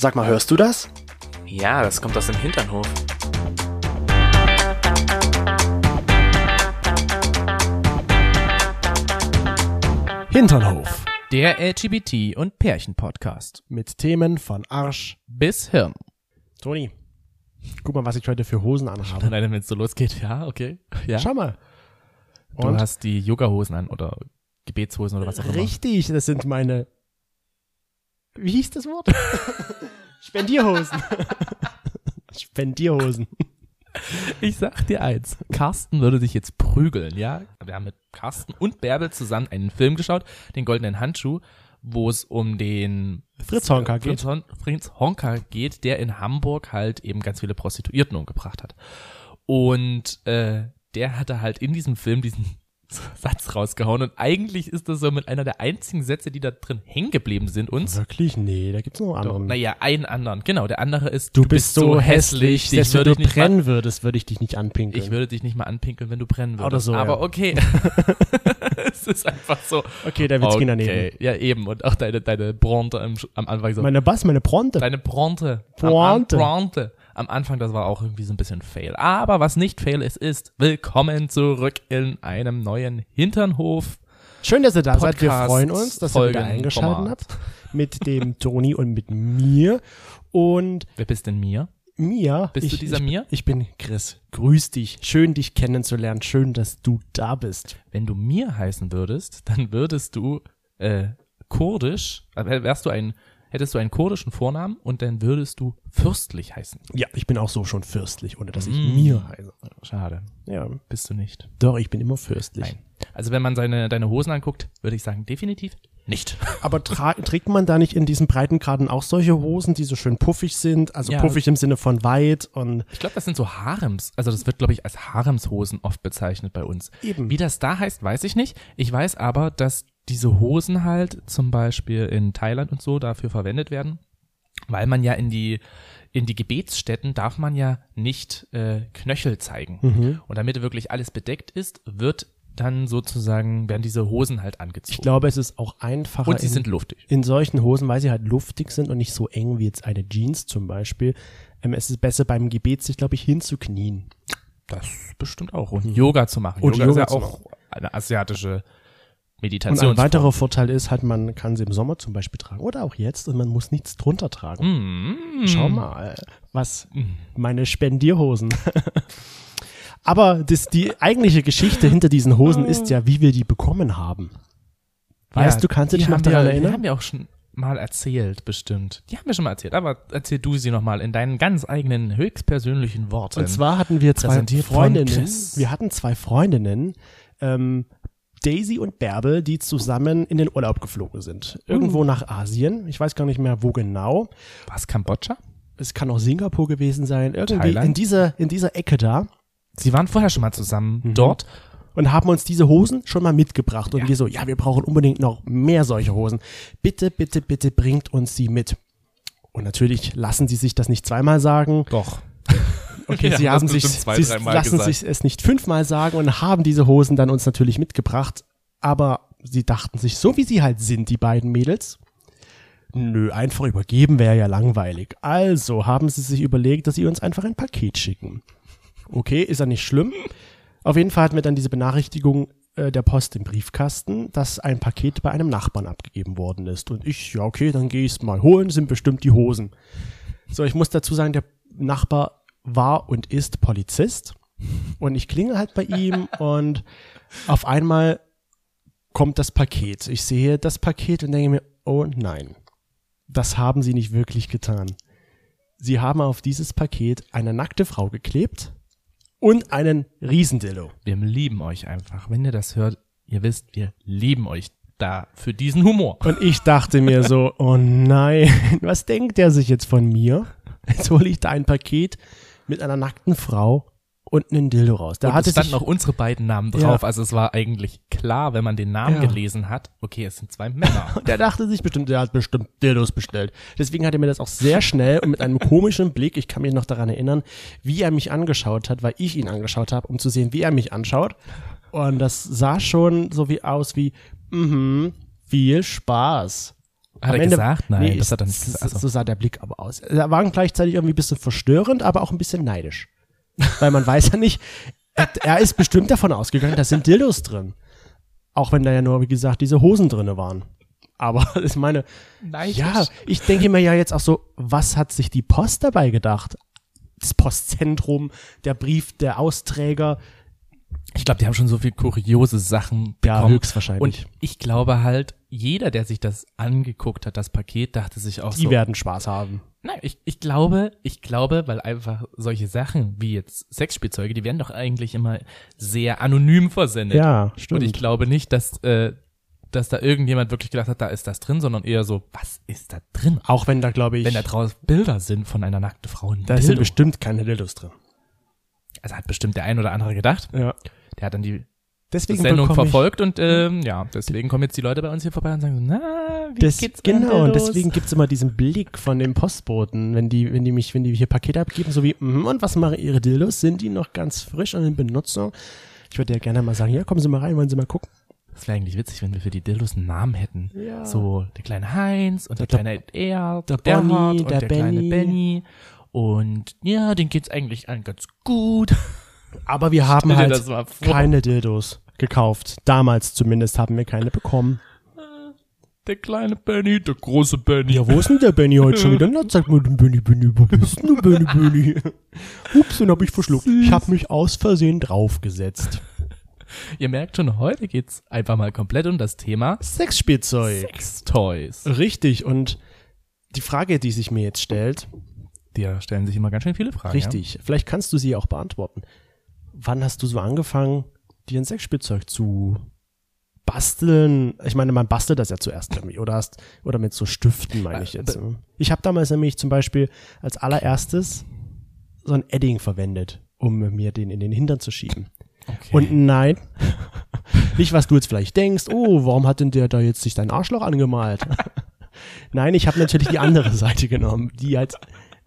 Sag mal, hörst du das? Ja, das kommt aus dem Hinternhof. Hinternhof. Der LGBT- und Pärchen-Podcast. Mit Themen von Arsch. Bis Hirn. Toni, guck mal, was ich heute für Hosen anhabe. Nein, wenn es so losgeht, ja, okay. Ja. Schau mal. Du Und? hast die Yoga-Hosen an oder Gebetshosen oder was auch immer. Richtig, das sind meine. Wie hieß das Wort? Spendierhosen. Spendierhosen. Ich sag dir eins, Carsten würde dich jetzt prügeln, ja? Wir haben mit Carsten und Bärbel zusammen einen Film geschaut, den Goldenen Handschuh, wo es um den Fritz Honka geht. Fritz, Hon Fritz Honka geht, der in Hamburg halt eben ganz viele Prostituierten umgebracht hat. Und äh, der hatte halt in diesem Film diesen Satz rausgehauen und eigentlich ist das so mit einer der einzigen Sätze, die da drin hängen geblieben sind uns. Wirklich? Nee, da gibt's noch einen anderen. Naja, einen anderen. Genau, der andere ist, du, bist so hässlich, dich dass wenn du brennen würdest, würde ich dich nicht anpinkeln. Ich würde dich nicht mal anpinkeln, wenn du brennen würdest. Oder so, Aber ja. okay. es ist einfach so. okay, der Witz ging daneben. Okay, ja eben. Und auch deine, deine Bronte am, am Anfang so. Meine was? Meine Bronte? deine Bronte. Am, Bronte. Am Anfang, das war auch irgendwie so ein bisschen fail. Aber was nicht fail ist, ist, willkommen zurück in einem neuen Hinternhof. Schön, dass ihr da seid. Wir freuen uns, dass ihr wieder eingeschaltet Format. habt. Mit dem Toni und mit mir. Und Wer bist denn mir? mir. Bist ich, du dieser ich, mir? Ich bin Chris. Grüß dich. Schön, dich kennenzulernen. Schön, dass du da bist. Wenn du mir heißen würdest, dann würdest du äh, kurdisch, äh, wärst du ein, hättest du einen kurdischen Vornamen und dann würdest du fürstlich heißen. Ja, ich bin auch so schon fürstlich, ohne dass ich Mm. mir heiße. Schade, Ja, bist du nicht. doch, ich bin immer fürstlich. Nein. Also wenn man seine, deine Hosen anguckt, würde ich sagen, definitiv nicht. Aber trägt man da nicht in diesen Breitengraden auch solche Hosen, die so schön puffig sind? Also Ja. puffig im Sinne von weit und Ich glaube, das sind so Harems. Also das wird, glaube ich, als Haremshosen oft bezeichnet bei uns. Eben. Wie das da heißt, weiß ich nicht. Ich weiß aber, dass diese Hosen halt zum Beispiel in Thailand und so dafür verwendet werden, weil man ja in die in die Gebetsstätten darf man ja nicht äh, Knöchel zeigen. Mhm. Und damit wirklich alles bedeckt ist, wird dann sozusagen werden diese Hosen halt angezogen. ich glaube, es ist auch einfacher und sie in, sind luftig. in solchen Hosen, weil sie halt luftig sind und nicht so eng wie jetzt eine Jeans zum Beispiel. Ähm, es ist besser beim Gebet, sich, glaube ich, hinzuknien. Das bestimmt auch. Und Yoga zu machen. Und Yoga, Yoga ist ja auch eine asiatische Und Meditation. ein weiterer Vorteil ist halt, man kann sie im Sommer zum Beispiel tragen oder auch jetzt und man muss nichts drunter tragen. Mm. Schau mal, was meine Spendierhosen. Aber das, die eigentliche Geschichte hinter diesen Hosen ist ja, wie wir die bekommen haben. Weißt Ja, du, kannst du dich noch daran wir, Die erinnern? haben wir auch schon mal erzählt, bestimmt. Die haben wir schon mal erzählt, aber erzähl du sie nochmal in deinen ganz eigenen, höchstpersönlichen Worten. Und zwar hatten wir zwei Freundinnen. Wir hatten zwei Freundinnen, ähm, Daisy und Bärbel, die zusammen in den Urlaub geflogen sind. Irgendwo nach Asien. Ich weiß gar nicht mehr, wo genau. was, Kambodscha? Es kann auch Singapur gewesen sein. Irgendwie Thailand? in dieser, in dieser Ecke da. Sie waren vorher schon mal zusammen Mhm. dort. und haben uns diese Hosen schon mal mitgebracht. Und Ja. wir so, ja, wir brauchen unbedingt noch mehr solche Hosen. Bitte, bitte, bitte bringt uns sie mit. Und natürlich lassen sie sich das nicht zweimal sagen. Doch. Okay, sie haben sich, zwei, sie lassen gesagt. sich es nicht fünfmal sagen und haben diese Hosen dann uns natürlich mitgebracht. Aber sie dachten sich, so wie sie halt sind, die beiden Mädels, nö, einfach übergeben wäre ja langweilig. Also haben sie sich überlegt, dass sie uns einfach ein Paket schicken. Okay, ist ja nicht schlimm. Auf jeden Fall hatten wir dann diese Benachrichtigung äh, der Post im Briefkasten, dass ein Paket bei einem Nachbarn abgegeben worden ist. Und ich, ja, okay, dann gehe ich es mal holen, sind bestimmt die Hosen. So, ich muss dazu sagen, der Nachbar war und ist Polizist. Und ich klinge halt bei ihm und auf einmal kommt das Paket. Ich sehe das Paket und denke mir, oh nein, das haben sie nicht wirklich getan. Sie haben auf dieses Paket eine nackte Frau geklebt und einen Riesendillo. Wir lieben euch einfach. Wenn ihr das hört, ihr wisst, wir lieben euch da für diesen Humor. Und ich dachte mir so, oh nein, was denkt der sich jetzt von mir? Jetzt hole ich da ein Paket mit einer nackten Frau und einen Dildo raus. Da und hatte es standen auch unsere beiden Namen drauf. Ja. Also es war eigentlich klar, wenn man den Namen Ja. gelesen hat, okay, es sind zwei Männer. der dachte sich bestimmt, der hat bestimmt Dildos bestellt. Deswegen hat er mir das auch sehr schnell und mit einem komischen Blick, ich kann mich noch daran erinnern, wie er mich angeschaut hat, weil ich ihn angeschaut habe, um zu sehen, wie er mich anschaut. Und das sah schon so wie aus wie, mhm, viel Spaß. Hat Am er Ende- gesagt? Nein, Nee, das hat er nicht gesagt. so- So sah der Blick aber aus. Er war gleichzeitig irgendwie ein bisschen verstörend, aber auch ein bisschen neidisch. Weil man weiß ja nicht, er, er ist bestimmt davon ausgegangen, da sind Dildos drin. Auch wenn da ja nur, wie gesagt, diese Hosen drinne waren. Aber ich meine, ja, ich denke mir ja jetzt auch so, was hat sich die Post dabei gedacht? Das Postzentrum, der Brief, der Austräger, Ich glaube, die haben schon so viel kuriose Sachen ja, bekommen. höchstwahrscheinlich. Und ich glaube halt, jeder, der sich das angeguckt hat, das Paket, dachte sich auch die so, werden Spaß haben. nein, ich, ich glaube, ich glaube, weil einfach solche Sachen wie jetzt Sexspielzeuge, die werden doch eigentlich immer sehr anonym versendet. Ja, stimmt. Und ich glaube nicht, dass, äh, dass da irgendjemand wirklich gedacht hat, da ist das drin, sondern eher so, was ist da drin? auch wenn da, glaube ich, Wenn da draußen Bilder sind von einer nackten Frau. ein da sind Dildo. bestimmt keine Dildos drin. Also hat bestimmt der ein oder andere gedacht. Ja. Der hat dann die Deswegen Sendung bekomme ich- verfolgt und ähm, ja, deswegen kommen jetzt die Leute bei uns hier vorbei und sagen so, na, wie Das, geht's genau, und deswegen gibt's immer diesen Blick von dem Postboten, wenn die, wenn die mich, wenn die hier Pakete abgeben, so wie, mhm, und was machen ihre Dildos? Sind die noch ganz frisch und in Benutzung? Ich würde ja gerne mal sagen, ja, kommen Sie mal rein, wollen Sie mal gucken. Das wäre eigentlich witzig, wenn wir für die Dildos einen Namen hätten. Ja. So der kleine Heinz und der, Der- kleine Erd, der der Bonnie, und der der, kleine Benny. Benny. Und ja, denen geht's eigentlich allen ganz gut. Aber wir haben halt keine Dildos gekauft. Damals zumindest haben wir keine bekommen. Der kleine Benny, der große Benny. Ja, wo ist denn der Benny heute schon wieder? Na, sag mal, Benny, Benny, wo bist denn Benny, Benny? Ups, den hab ich verschluckt. Ich hab mich aus Versehen draufgesetzt. Ihr merkt schon, heute geht's einfach mal komplett um das Thema Sexspielzeug. Sextoys. Richtig, und die Frage, die sich mir jetzt stellt, Dir stellen sich immer ganz schön viele Fragen. richtig, vielleicht kannst du sie auch beantworten. Wann hast du so angefangen, dir ein Sexspielzeug zu basteln? Ich meine, man bastelt das ja zuerst irgendwie, oder hast, oder mit so Stiften, meine ich jetzt. ne? Ich habe damals nämlich zum Beispiel als allererstes so ein Edding verwendet, um mir den in den Hintern zu schieben. Okay. Und nein, nicht was du jetzt vielleicht denkst, oh, warum hat denn der da jetzt sich dein Arschloch angemalt? nein, ich habe natürlich die andere Seite genommen, die halt,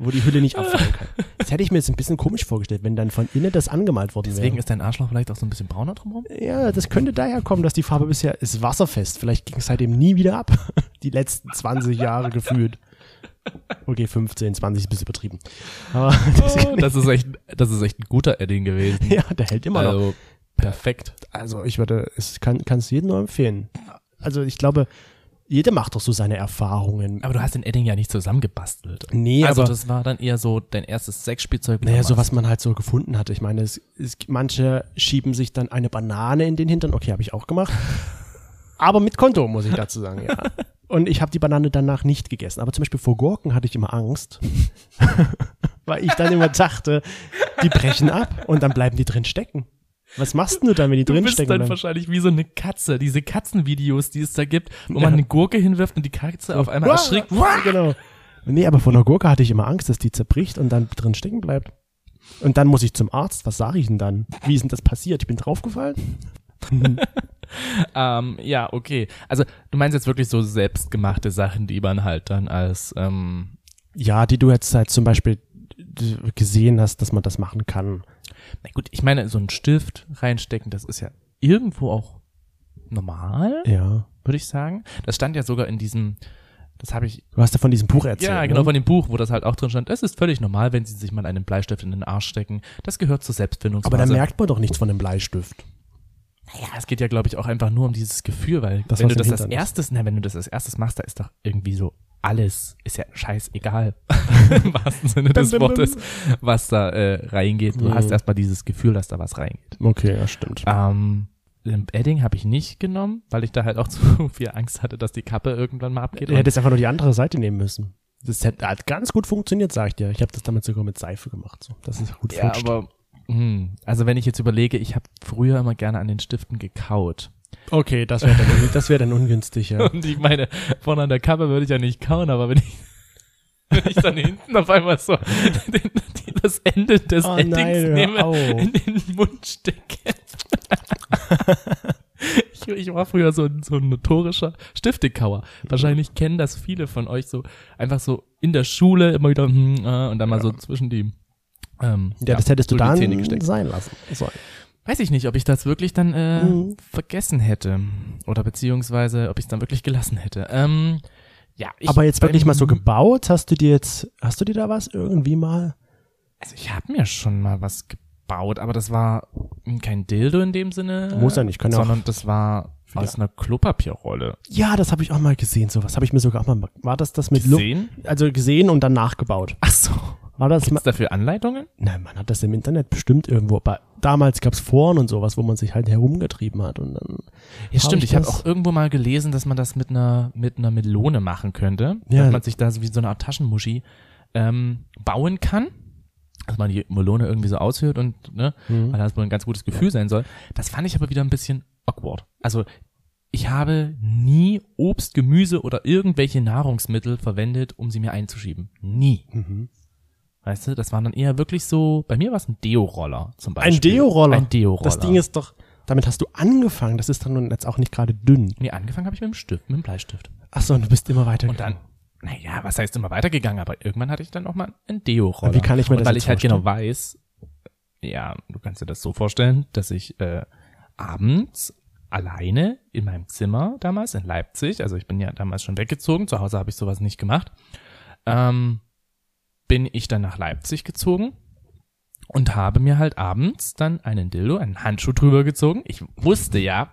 wo die Hülle nicht abfallen kann. Das hätte ich mir jetzt ein bisschen komisch vorgestellt, wenn dann von innen das angemalt worden Deswegen wäre. ist dein Arschloch vielleicht auch so ein bisschen brauner drumherum? Ja, das könnte daher kommen, dass die Farbe bisher ist wasserfest. Vielleicht ging es seitdem nie wieder ab. Die letzten 20 Jahre gefühlt. Okay, 15, 20 ist ein bisschen übertrieben. Aber Oh, das ist echt, das ist echt ein guter Edding gewesen. ja, der hält immer noch. Also, perfekt. Also ich würde, es kann es jedem nur empfehlen. Also ich glaube, jeder macht doch so seine Erfahrungen. Aber du hast den Edding ja nicht zusammengebastelt. Nee, also aber das war dann eher so dein erstes Sexspielzeug. naja, so was man halt so gefunden hatte. Ich meine, es, es, manche schieben sich dann eine Banane in den Hintern. Okay, habe ich auch gemacht. Aber mit Konto, muss ich dazu sagen, ja. Und ich habe die Banane danach nicht gegessen. Aber zum Beispiel vor Gurken hatte ich immer Angst. Weil ich dann immer dachte, die brechen ab und dann bleiben die drin stecken. Was machst du dann, wenn die Du drin bist stecken dann bleiben? wahrscheinlich wie so eine Katze, diese Katzenvideos, die es da gibt, wo man eine Gurke hinwirft und die Katze auf einmal erschrickt. Genau. Nee, aber von der Gurke hatte ich immer Angst, dass die zerbricht und dann drin stecken bleibt. Und dann muss ich zum Arzt. Was sage ich denn dann? Wie ist denn das passiert? Ich bin draufgefallen? Ähm, ja, okay. Also du meinst jetzt wirklich so selbstgemachte Sachen, die man halt dann als ähm, Ja, die du jetzt halt zum Beispiel gesehen hast, dass man das machen kann. Na gut, ich meine, so einen Stift reinstecken, das ist ja irgendwo auch normal, Ja. würde ich sagen. Das stand ja sogar in diesem, das habe ich, Du hast ja von diesem Buch erzählt. ja, genau ne? von dem Buch, wo das halt auch drin stand. Es ist völlig normal, wenn Sie sich mal einen Bleistift in den Arsch stecken. Das gehört zur Aber Selbstfindungsphase. da merkt man doch nichts von dem Bleistift. Ja, es geht ja, glaube ich, auch einfach nur um dieses Gefühl, weil Das, wenn du das als erstes, na, wenn du das als erstes machst, da ist doch irgendwie so alles, ist ja scheißegal, im wahrsten Sinne des. Wortes, was da äh, reingeht. Du Mhm. hast erstmal dieses Gefühl, dass da was reingeht. Okay, ja, stimmt. Ähm, den Edding habe ich nicht genommen, weil ich da halt auch zu viel Angst hatte, dass die Kappe irgendwann mal abgeht. Du hättest einfach nur die andere Seite nehmen müssen. Das hat, hat ganz gut funktioniert, sag ich dir. Ich habe das damit sogar mit Seife gemacht. So. Das ist gut ja, aber hm, also wenn ich jetzt überlege, ich habe früher immer gerne an den Stiften gekaut. Okay, das wäre dann, das wär dann ungünstig, ja. Und ich meine, vorne an der Kappe würde ich ja nicht kauen, aber wenn ich, wenn ich dann hinten auf einmal so den, die, das Ende des Oh Eddings nein, nehme, auf. in den Mund stecke. ich, ich war früher so, ein- so ein notorischer Stiftekauer. Wahrscheinlich kennen das viele von euch so, einfach so in der Schule immer wieder hm, äh, und dann mal so zwischen die ähm, Ja, das hättest du dann sein lassen. So. Weiß ich nicht, ob ich das wirklich dann äh, Mhm. vergessen hätte. Oder beziehungsweise, ob ich es dann wirklich gelassen hätte. Ähm, Ja, ich, Aber jetzt wirklich mal so gebaut, hast du dir jetzt, hast du dir da was irgendwie mal? Also ich habe mir schon mal was gebaut, aber das war kein Dildo in dem Sinne. Muss ja nicht, kann ja auch- Sondern das war aus einer Klopapierrolle. Ja, das habe ich auch mal gesehen, sowas habe ich mir sogar auch mal, war das das mit? Gesehen? Also gesehen und dann nachgebaut. Ach so. War das Gibt's dafür Anleitungen? nein, man hat das im Internet bestimmt irgendwo, aber damals gab's Foren und sowas, wo man sich halt herumgetrieben hat und dann, Ja, stimmt. ich Ich habe auch irgendwo mal gelesen, dass man das mit einer mit einer Melone machen könnte. Ja. Dass man sich da so wie so eine Art Taschenmuschi ähm, bauen kann. Dass man die Melone irgendwie so aushört und, ne, Mhm. weil das wohl ein ganz gutes Gefühl sein soll. Das fand ich aber wieder ein bisschen awkward. Also, ich habe nie Obst, Gemüse oder irgendwelche Nahrungsmittel verwendet, um sie mir einzuschieben. Nie. Mhm. Weißt du, das waren dann eher wirklich so, bei mir war es ein Deo-Roller zum Ein Beispiel. Deo-Roller? Ein Deo-Roller. Das Ding ist doch, damit hast du angefangen, das ist dann nun jetzt auch nicht gerade dünn. Nee, angefangen habe ich mit dem Stift, mit dem Bleistift. Ach so, und du bist immer weiter. Und dann, naja, was heißt immer weitergegangen, aber irgendwann hatte ich dann auch mal ein Deo-Roller. Wie kann ich mir Und das weil ich halt vorstellen? genau weiß, ja, du kannst dir das so vorstellen, dass ich äh, abends alleine in meinem Zimmer damals in Leipzig, also ich bin ja damals schon weggezogen, zu Hause habe ich sowas nicht gemacht, ähm, bin ich dann nach Leipzig gezogen und habe mir halt abends dann einen Dildo, einen Handschuh drüber gezogen. Ich wusste ja,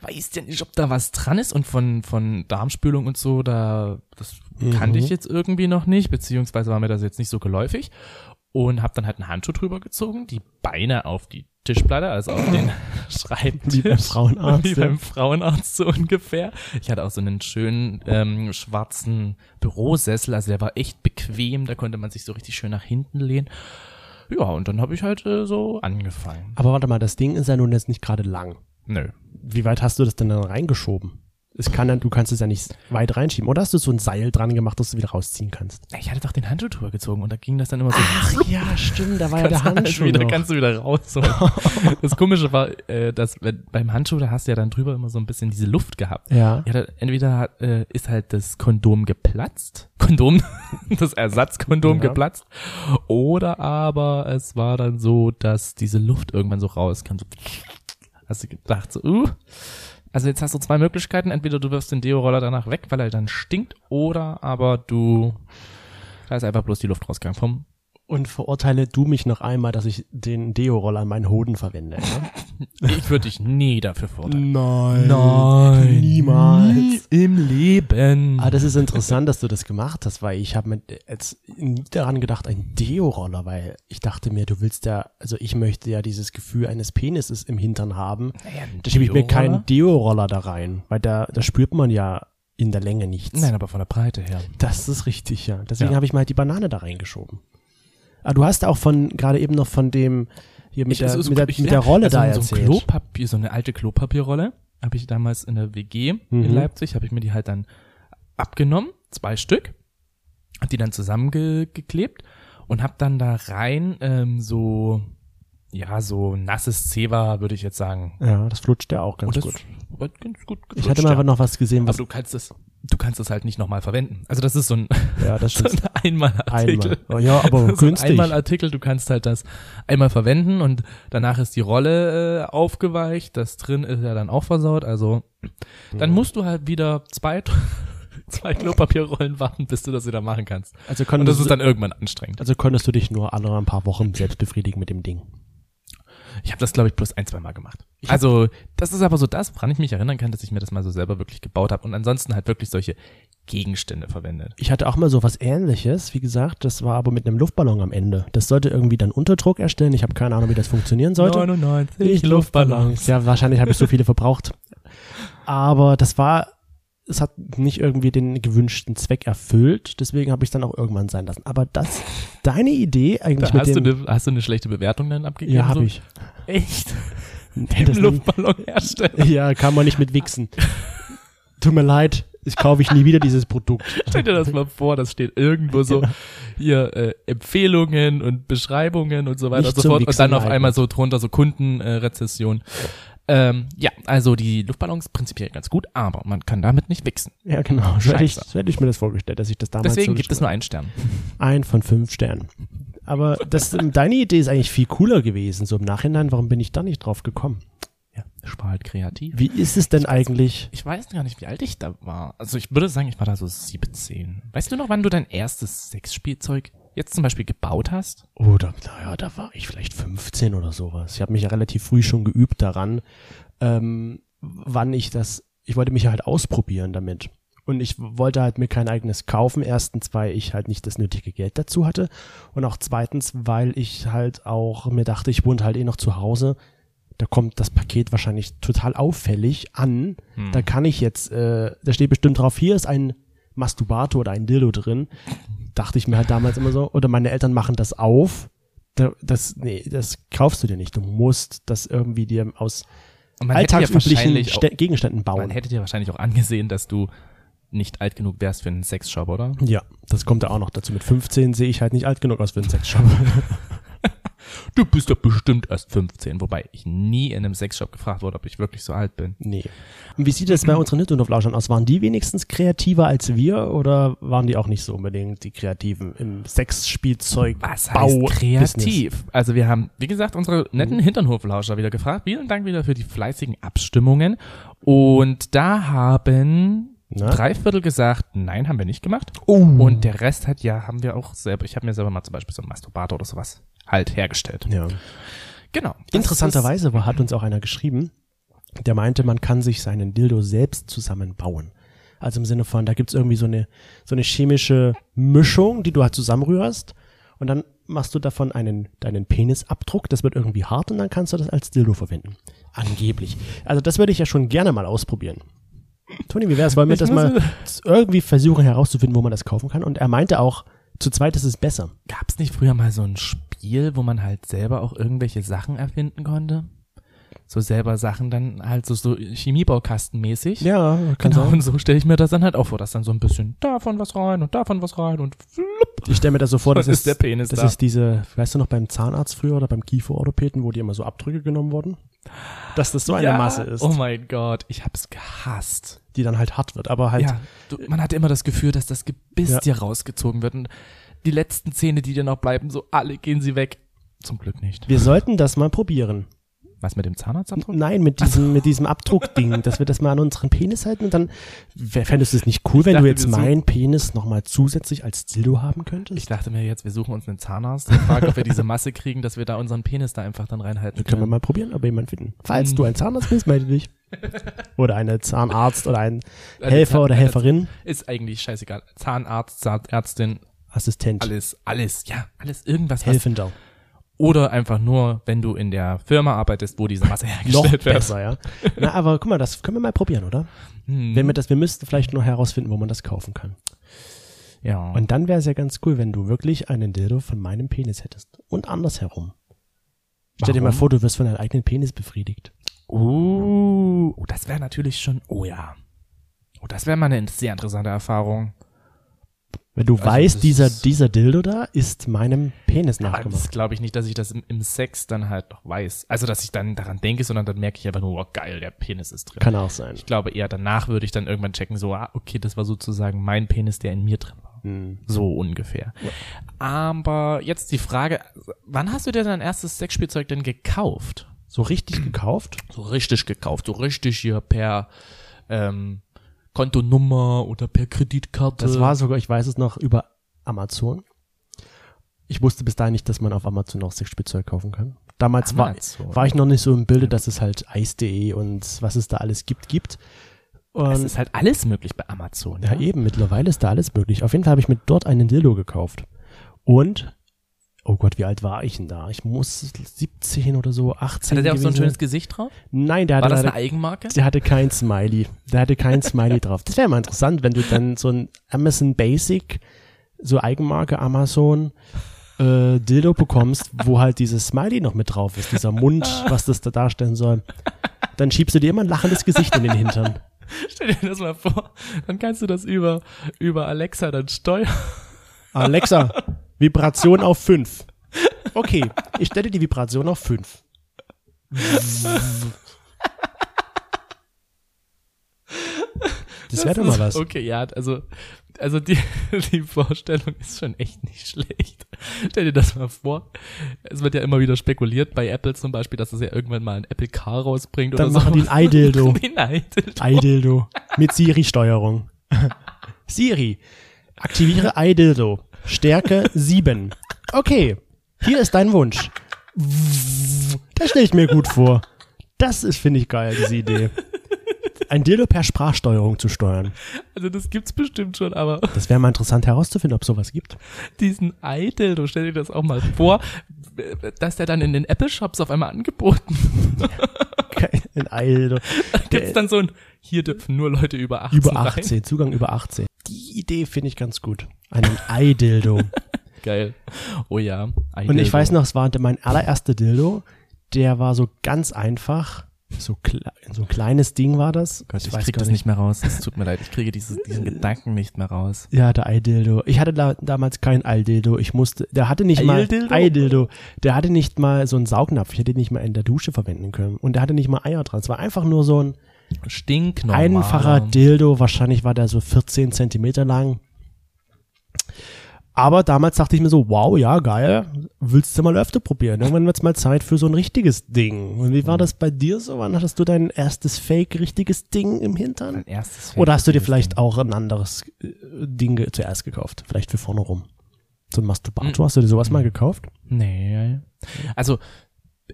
weiß ja nicht, ob da was dran ist und von, von Darmspülung und so, da, das kannte ich jetzt irgendwie noch nicht, beziehungsweise war mir das jetzt nicht so geläufig und habe dann halt einen Handschuh drüber gezogen, die Beine auf die Tischplatte, also auf den Schreibtisch. Wie beim Frauenarzt, Wie beim Frauenarzt so ungefähr. Ich hatte auch so einen schönen ähm, schwarzen Bürosessel, also der war echt bequem, da konnte man sich so richtig schön nach hinten lehnen. Ja, und dann habe ich halt äh, so angefangen. Aber warte mal, das Ding ist ja nun jetzt nicht gerade lang. Nö. Wie weit hast du das denn dann reingeschoben? Es kann ja, du kannst es ja nicht weit reinschieben. Oder hast du so ein Seil dran gemacht, dass du wieder rausziehen kannst? Ich hatte doch den Handschuh drüber gezogen und da ging das dann immer so. Ach ja, stimmt, da war ja der Handschuh wieder, noch. kannst du wieder rausholen. das Komische war, äh, dass wenn, beim Handschuh, da hast du ja dann drüber immer so ein bisschen diese Luft gehabt. Ja. Ja, da, entweder hat, äh, ist halt das Kondom geplatzt, Kondom, das Ersatzkondom Ja. geplatzt, oder aber es war dann so, dass diese Luft irgendwann so rauskam. So, hast du gedacht, so, uh, also jetzt hast du zwei Möglichkeiten, entweder du wirfst den Deo-Roller danach weg, weil er dann stinkt, oder aber du, da ist einfach bloß die Luft rausgegangen. Vom Und verurteile du mich noch einmal, dass ich den Deo-Roller an meinen Hoden verwende. Ne? Ich würde dich nie dafür verurteilen. Nein. Nein. Niemals. Nie im Leben. Ah, das ist interessant, dass du das gemacht hast, weil ich habe mir jetzt nie daran gedacht, ein Deo-Roller, weil ich dachte mir, du willst ja, also ich möchte ja dieses Gefühl eines Penises im Hintern haben. Naja, Da schiebe ich mir keinen Deo-Roller da rein, weil da, da spürt man ja in der Länge nichts. Nein, aber von der Breite her. Das ist richtig, ja. Deswegen Ja. habe ich mal die Banane da reingeschoben. Ah, du hast auch von, gerade eben noch von dem, hier mit, Ich- der, ist- mit, der, ich- mit der Rolle also da so ein erzählt. Klopapier, so eine alte Klopapierrolle habe ich damals in der WG in Mhm. Leipzig, habe ich mir die halt dann abgenommen, zwei Stück, hab die dann zusammengeklebt und hab dann da rein ähm, so ja so nasses Zewa würde ich jetzt sagen. ja, das flutscht ja auch ganz gut. ganz gut. Ich hatte mal ja. aber noch was gesehen, aber was, du kannst es du kannst es halt nicht nochmal verwenden. Also das ist so ein, ja, das so ein Einmalartikel. Einmal. Oh, ja, aber so ein günstig. Einmalartikel, du kannst halt das einmal verwenden und danach ist die Rolle äh, aufgeweicht, das drin ist ja dann auch versaut, also dann Mhm. musst du halt wieder zwei, zwei Klopapierrollen warten, bis du das wieder machen kannst. Also Und das ist dann irgendwann anstrengend. also konntest du dich nur alle ein paar Wochen selbst befriedigen mit dem Ding. Ich habe das, glaube ich, bloß ein, zwei Mal gemacht. Also das ist aber so das, woran ich mich erinnern kann, dass ich mir das mal so selber wirklich gebaut habe und ansonsten halt wirklich solche Gegenstände verwendet. Ich hatte auch mal so was ähnliches, wie gesagt, das war aber mit einem Luftballon am Ende. Das sollte irgendwie dann Unterdruck erstellen. Ich habe keine Ahnung, wie das funktionieren sollte. 99 Luftballons. Ja, wahrscheinlich habe ich so viele verbraucht. Aber das war, es hat nicht irgendwie den gewünschten Zweck erfüllt, deswegen habe ich es dann auch irgendwann sein lassen. Aber das, deine Idee Da eigentlich mit hast, du dem, eine, hast du eine schlechte Bewertung dann abgegeben? ja, habe so? ich. Echt? Das- Luftballon herstellen. ja, kann man nicht mit wichsen. Tut mir leid, ich kaufe ich nie wieder dieses Produkt. Stell dir das mal vor, das steht irgendwo so hier äh, Empfehlungen und Beschreibungen und so weiter und so fort. Und dann auf einmal so drunter so Kundenrezession. Äh. Ähm, ja, also die Luftballons prinzipiell ganz gut, aber man kann damit nicht wichsen. Ja, genau. So hätte ich, Scheiße. so hätte ich mir das vorgestellt, dass ich das damals Deswegen so gibt es nur einen Stern. Ein von fünf Sternen. Aber das, deine Idee ist eigentlich viel cooler gewesen, so im Nachhinein. Warum bin ich da nicht drauf gekommen? Ja. Ich war halt kreativ. Wie ist es denn eigentlich? Ich weiß gar nicht, wie alt ich da war. Also ich würde sagen, ich war da so 17. Weißt du noch, wann du dein erstes Sexspielzeug jetzt zum Beispiel gebaut hast? Oh, da, naja, da war ich vielleicht 15 oder sowas. Ich habe mich ja relativ früh schon geübt daran, ähm, wann ich das, ich wollte mich halt ausprobieren damit. Und ich wollte halt mir kein eigenes kaufen. Erstens, weil ich halt nicht das nötige Geld dazu hatte. Und auch zweitens, weil ich halt auch mir dachte, ich wohne halt eh noch zu Hause. Da kommt das Paket wahrscheinlich total auffällig an. Da kann ich jetzt, äh, da steht bestimmt drauf, hier ist ein Masturbator oder ein Dildo drin. Dachte ich mir halt damals immer so. Oder meine Eltern machen das auf. Da, das, nee, das kaufst du dir nicht. Du musst das irgendwie dir aus man alltagsüblichen Stä- Gegenständen man bauen. hätte dir wahrscheinlich auch angesehen, dass du nicht alt genug wärst für einen Sexshop, oder? Ja, das kommt ja auch noch dazu. Mit 15 sehe ich halt nicht alt genug aus für einen Sexshop. Du bist doch bestimmt erst 15, wobei ich nie in einem Sexshop gefragt wurde, ob ich wirklich so alt bin. nee. Und wie sieht es bei unseren Nintendo-Flauschern aus? Waren die wenigstens kreativer als wir oder waren die auch nicht so unbedingt die Kreativen im Sexspielzeug? Was Bau- heißt kreativ? Business? Also wir haben, wie gesagt, unsere netten Hinternhoflauscher wieder gefragt. Vielen Dank wieder für die fleißigen Abstimmungen. Und da haben Na? drei Viertel gesagt, nein, haben wir nicht gemacht. Oh. Und der Rest hat ja, haben wir auch selber, ich habe mir selber mal zum Beispiel so einen Masturbator oder sowas halt hergestellt. Ja. Genau. Interessanterweise war, hat uns auch einer geschrieben, der meinte, man kann sich seinen Dildo selbst zusammenbauen. Also im Sinne von, da gibt's irgendwie so eine, so eine chemische Mischung, die du halt zusammenrührst und dann machst du davon einen, deinen Penisabdruck, das wird irgendwie hart und dann kannst du das als Dildo verwenden. Angeblich. Also das würde ich ja schon gerne mal ausprobieren. Toni, wie wär's? Wollen wir Ich das mal irgendwie versuchen herauszufinden, wo man das kaufen kann? Und er meinte auch, zu zweit ist es besser. Gab's nicht früher mal so ein Spiel, wo man halt selber auch irgendwelche Sachen erfinden konnte? So selber Sachen dann halt so, so Chemiebaukastenmäßig. Ja, kann Genau, sein. und so stelle ich mir das dann halt auch vor, dass dann so ein bisschen davon was rein und davon was rein und flupp. Ich stelle mir das so vor, das ist der Penis das da. ist diese, weißt du noch beim Zahnarzt früher oder beim Kieferorthopäden, wo die immer so Abdrücke genommen wurden? Dass das so eine Ja, Masse ist, Oh mein Gott, ich hab's gehasst. die dann halt hart wird, aber halt, ja, du, man hatte immer das Gefühl, dass das Gebiss Ja. dir rausgezogen wird und die letzten Zähne, die dir noch bleiben, so alle gehen sie weg. Zum Glück nicht. wir sollten das mal probieren. Was mit dem Zahnarztabdruck? Nein, mit diesem, mit diesem Abdruckding, dass wir das mal an unseren Penis halten und dann, fändest du es nicht cool, wenn dachte, du jetzt wir meinen Penis nochmal zusätzlich als Dildo haben könntest? Ich dachte mir jetzt, wir suchen uns einen Zahnarzt und fragen, ob wir diese Masse kriegen, dass wir da unseren Penis da einfach dann reinhalten Können wir können. mal probieren, ob wir jemanden finden. Falls Mhm. du ein Zahnarzt bist, melde dich. Oder eine Zahnarzt oder ein Also Helfer Zahn- oder Helferin, Ist eigentlich scheißegal. Zahnarzt, Zahnärztin, Assistent, alles, alles, ja, alles, irgendwas. Was, Helfender. oder einfach nur, wenn du in der Firma arbeitest, wo diese Masse Noch hergestellt wird. besser, ja. Na, aber guck mal, das können wir mal probieren, oder? Hm, Wenn wir das, wir müssten vielleicht nur herausfinden, wo man das kaufen kann. ja. Und dann wäre es ja ganz cool, wenn du wirklich einen Dildo von meinem Penis hättest. Und andersherum. Stell dir mal Warum? vor, du wirst von deinem eigenen Penis befriedigt. Uh, oh, das wäre natürlich schon, oh ja. Oh, das wäre mal eine sehr interessante Erfahrung. Wenn du Also weißt, dieser, dieser Dildo da ist meinem Penis nachgemacht. das glaube ich nicht, dass ich das im, im Sex dann halt noch weiß. Also, dass ich dann daran denke, sondern dann merke ich einfach nur, oh geil, der Penis ist drin. Kann auch sein. Ich glaube eher danach würde ich dann irgendwann checken, so, ah, okay, das war sozusagen mein Penis, der in mir drin war. Hm. So ungefähr. Aber jetzt die Frage, wann hast du dir dein erstes Sexspielzeug denn gekauft? So richtig gekauft? So richtig gekauft, so richtig hier per ähm, Kontonummer oder per Kreditkarte. Das war sogar, ich weiß es noch, über Amazon. Ich wusste bis dahin nicht, dass man auf Amazon auch Sexspielzeug kaufen kann. Damals war, Amazon. war ich noch nicht so im Bilde, dass es halt Eis.de und was es da alles gibt, gibt. Und es ist halt alles möglich bei Amazon. Ja, eben, mittlerweile ist da alles möglich. Auf jeden Fall habe ich mir dort einen Dildo gekauft. Und, oh Gott, wie alt war ich denn da? Ich muss 17 oder so, 18 Hatte der auch so ein schönes. Gesicht drauf? Nein, der War hatte, das eine Eigenmarke? der hatte kein Smiley. Der hatte kein Smiley drauf. Das wäre mal interessant, wenn du dann so ein Amazon Basic, so Eigenmarke Amazon, äh, Dildo bekommst, wo halt dieses Smiley noch mit drauf ist, dieser Mund, was das da darstellen soll. Dann schiebst du dir immer ein lachendes Gesicht in den Hintern. Stell dir das mal vor. Dann kannst du das über, über Alexa dann steuern. Alexa, Vibration auf 5. Okay, ich stelle die Vibration auf 5. Das wäre doch mal was. Okay, ja, also, also die, die Vorstellung ist schon echt nicht schlecht. Stell dir das mal vor. Es wird ja immer wieder spekuliert bei Apple zum Beispiel, dass es ja irgendwann mal ein Apple Car rausbringt Dann oder machen so. die ein Eidildo. Den Eidildo. Eidildo. Mit Siri-Steuerung. Siri, aktiviere Eidildo. Stärke 7. Okay, hier ist dein Wunsch. Das stelle ich mir gut vor. Das ist, finde ich, geil, diese Idee. Ein Dildo per Sprachsteuerung zu steuern. Also das gibt's bestimmt schon, aber Das wäre mal interessant herauszufinden, ob sowas gibt. diesen Eidildo, stell dir das auch mal vor, dass der dann in den Apple-Shops auf einmal angeboten Ein Eidildo. Gibt's dann so ein, hier dürfen nur Leute über 18 Über rein. 18, Zugang über 18. Die Idee finde ich ganz gut. Einen Eidildo. Geil. Oh ja. Und ich weiß noch, es war mein allererster Dildo. Der war so ganz einfach. So, so ein kleines Ding war das. Gott, ich, weiß krieg das nicht mehr raus. Es tut mir leid. Ich kriege dieses, diesen Gedanken nicht mehr raus. Ja, der Eidildo. Ich hatte da, damals kein Eidildo. Ich musste, der hatte nicht mal Eidildo. Der hatte nicht mal so einen Saugnapf. Ich hätte ihn nicht mal in der Dusche verwenden können. Und der hatte nicht mal Eier dran. Es war einfach nur so ein Stinknormal. einfacher Dildo. Wahrscheinlich war der so 14 Zentimeter lang. Aber damals dachte ich mir so, wow, ja, geil, willst du mal öfter probieren. Irgendwann wird's mal Zeit für so ein richtiges Ding. Und wie war das bei dir so? Wann hattest du dein erstes fake richtiges Ding im Hintern? Mein erstes Oder hast du dir vielleicht Ding. auch ein anderes äh, Ding zuerst gekauft? Vielleicht für vorne rum. So ein. Masturbator, hast du dir sowas mal gekauft? Nee. Also,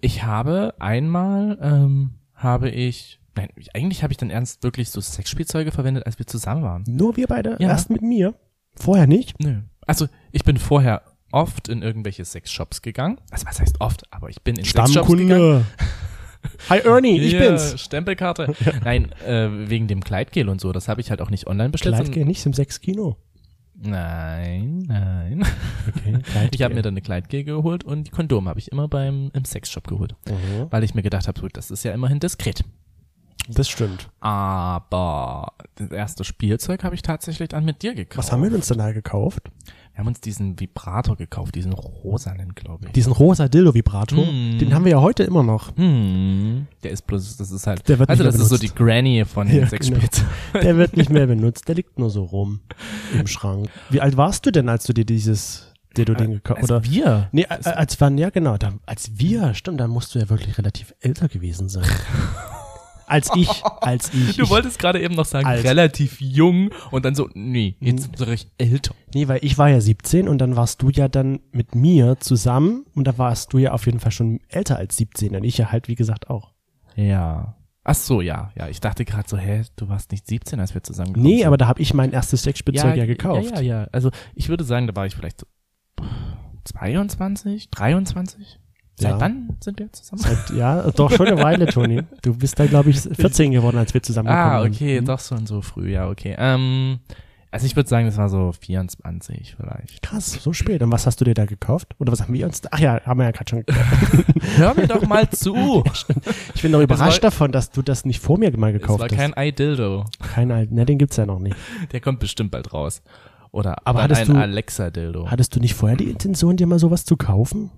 ich habe einmal, ähm, habe ich, nein, ich- eigentlich habe ich dann ernst wirklich so Sexspielzeuge verwendet, als wir zusammen waren. Nur wir beide? Ja. Erst mit mir? Vorher nicht? Nö. Also, ich bin vorher oft in irgendwelche Sexshops gegangen. Also, was heißt oft? Aber ich bin in Sexshops gegangen. Stammkunde. Hi Ernie, ich Ja, bin's. Stempelkarte. Nein, äh, wegen dem Kleidgel und so. Das habe ich halt auch nicht online bestellt. Kleidgel nicht im Sexkino. Nein, nein. Okay, Ich habe mir dann eine Kleidgel geholt und die Kondome habe ich immer beim im Sexshop geholt, Mhm. weil ich mir gedacht habe, so, das ist ja immerhin diskret. Das stimmt. Aber das erste Spielzeug habe ich tatsächlich dann mit dir gekauft. Was haben wir uns denn da gekauft? Wir haben uns diesen Vibrator gekauft, diesen rosanen, glaube ich. Diesen rosa Dildo-Vibrator. Mm. Den haben wir ja heute immer noch. Hm, der ist bloß, das ist halt, Der wird also das mehr ist so die benutzt. Granny von den Ja, Sexspielzeugen. Der wird nicht mehr benutzt. Der liegt nur so rum im Schrank. Wie alt warst du denn, als du dir dieses Dildo-Ding gekauft Also oder? wir. Nee, äh, als wann, ja genau, da, als wir, stimmt, dann musst du ja wirklich relativ älter gewesen sein. als ich, als ich. Du ich, wolltest gerade eben noch sagen, Alt. relativ jung und dann so, nee, jetzt so recht älter. Nee, weil ich war ja 17 und dann warst du ja dann mit mir zusammen und da warst du ja auf jeden Fall schon älter als 17 und ich ja halt, wie gesagt, auch. Ja. Ach so, ja, ja. Ich dachte gerade so, hä, du warst nicht 17, als wir zusammen Nee, sind. aber da habe ich mein erstes Sexspielzeug ja, gekauft. Ja, ja, ja. Also ich würde sagen, da war ich vielleicht so 22, 23. Seit Ja. wann sind wir zusammen? Seit, ja, doch schon eine Weile, Toni. Du bist da, glaube ich, 14 geworden, als wir zusammengekommen ah, sind. okay, Mhm. doch schon so früh, ja, okay. Ähm, also ich würde sagen, das war so 24 vielleicht. Krass, so spät. Und was hast du dir da gekauft? Oder was haben wir uns da? Ach ja, haben wir ja gerade schon gekauft. Hör mir doch mal zu. Ich bin doch überrascht war- davon, dass du das nicht vor mir mal Es gekauft war hast. kein iDildo. kein Alt. Ne, den gibt's ja noch nicht. Der kommt bestimmt bald raus. Oder Aber hattest ein du- Alexa-Dildo. Hattest du nicht vorher die Intention, dir mal sowas zu kaufen?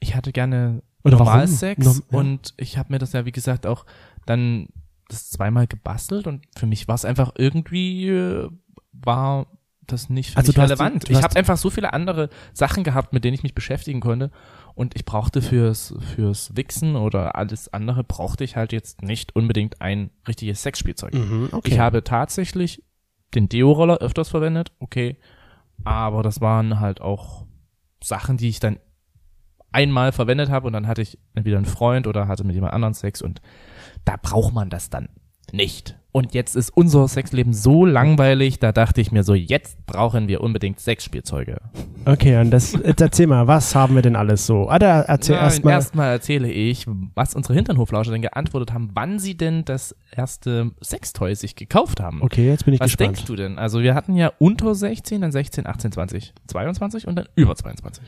Ich hatte gerne Oder warum? Normalsex Norm- ja. und ich habe mir das ja, wie gesagt, auch dann das zweimal gebastelt und für mich war es einfach irgendwie, äh, war das nicht für Also mich relevant. du ich habe einfach so viele andere Sachen gehabt, mit denen ich mich beschäftigen konnte und ich brauchte fürs, fürs Wichsen oder alles andere, brauchte ich halt jetzt nicht unbedingt ein richtiges Sexspielzeug. Mhm, okay. Ich habe tatsächlich den Deo-Roller öfters verwendet, okay, aber das waren halt auch Sachen, die ich dann einmal verwendet habe und dann hatte ich entweder einen Freund oder hatte mit jemand anderen Sex und da braucht man das dann nicht. Und jetzt ist unser Sexleben so langweilig, da dachte ich mir so, jetzt brauchen wir unbedingt Sexspielzeuge. Okay, und das, jetzt erzähl mal, was haben wir denn alles so? Ah, da erzähl Nein, erst mal. erstmal erzähle ich, was unsere Hinternhoflauscher denn geantwortet haben, wann sie denn das erste Sextoy sich gekauft haben. Okay, jetzt bin ich Was gespannt. denkst du denn? Also wir hatten ja unter 16, dann 16, 18, 20, 22 und dann über 22.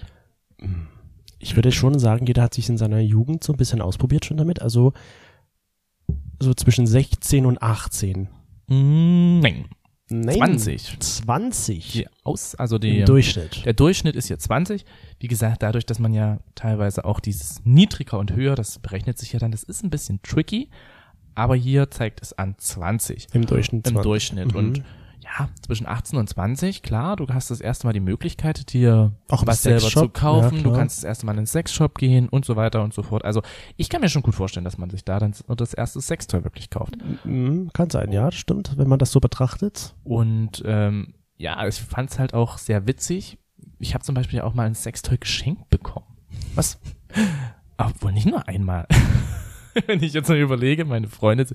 Ich würde schon sagen, jeder hat sich in seiner Jugend so ein bisschen ausprobiert schon damit. Also so zwischen 16 und 18. Nein, Nein, 20. 20 Die Aus, also die, im Durchschnitt. der Durchschnitt ist hier 20. Wie gesagt, dadurch, dass man ja teilweise auch dieses niedriger und höher, das berechnet sich ja dann, das ist ein bisschen tricky. Aber hier zeigt es an 20 Im Durchschnitt. im 20. Durchschnitt. Mhm. Und ja, zwischen 18 und 20, klar, du hast das erste Mal die Möglichkeit, dir Auch was selber zu kaufen, ja, du kannst das erste Mal in den Sexshop gehen und so weiter und so fort. Also ich kann mir schon gut vorstellen, dass man sich da dann das erste Sextoy wirklich kauft. Mhm, kann sein, ja, stimmt, wenn man das so betrachtet. Und ähm, ja, ich fand es halt auch sehr witzig. Ich habe zum Beispiel auch mal ein Sextoy geschenkt bekommen. Was? Obwohl nicht nur einmal. Wenn ich jetzt mal überlege, meine Freunde,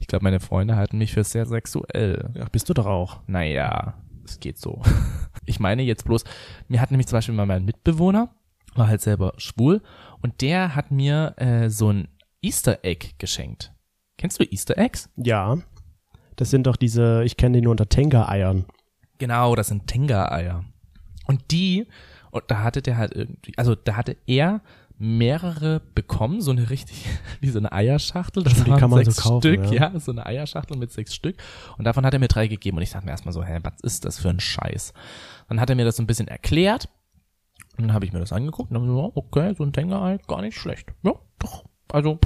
ich glaube, meine Freunde halten mich für sehr sexuell. Ja, bist du doch auch. Naja, es geht so. Ich meine jetzt bloß, mir hat nämlich zum Beispiel mal mein Mitbewohner, war halt selber schwul, und der hat mir äh, so ein Easter Egg geschenkt. Kennst du Easter Eggs? Ja. Das sind doch diese, ich kenne die nur unter Tenga-Eiern. Genau, das sind Tenga-Eier. Und die, und da hatte der halt irgendwie, also da hatte er mehrere bekommen, so eine richtig, wie so eine Eierschachtel. Das die waren kann man sechs so kaufen, Stück, ja. ja. so eine Eierschachtel mit sechs Stück. Und davon hat er mir drei gegeben. Und ich dachte mir erstmal so, hä, was ist das für ein Scheiß? Dann hat er mir das so ein bisschen erklärt. Und dann habe ich mir das angeguckt und dann so, okay, so ein Tenga-Ei, gar nicht schlecht. Ja, doch. Also,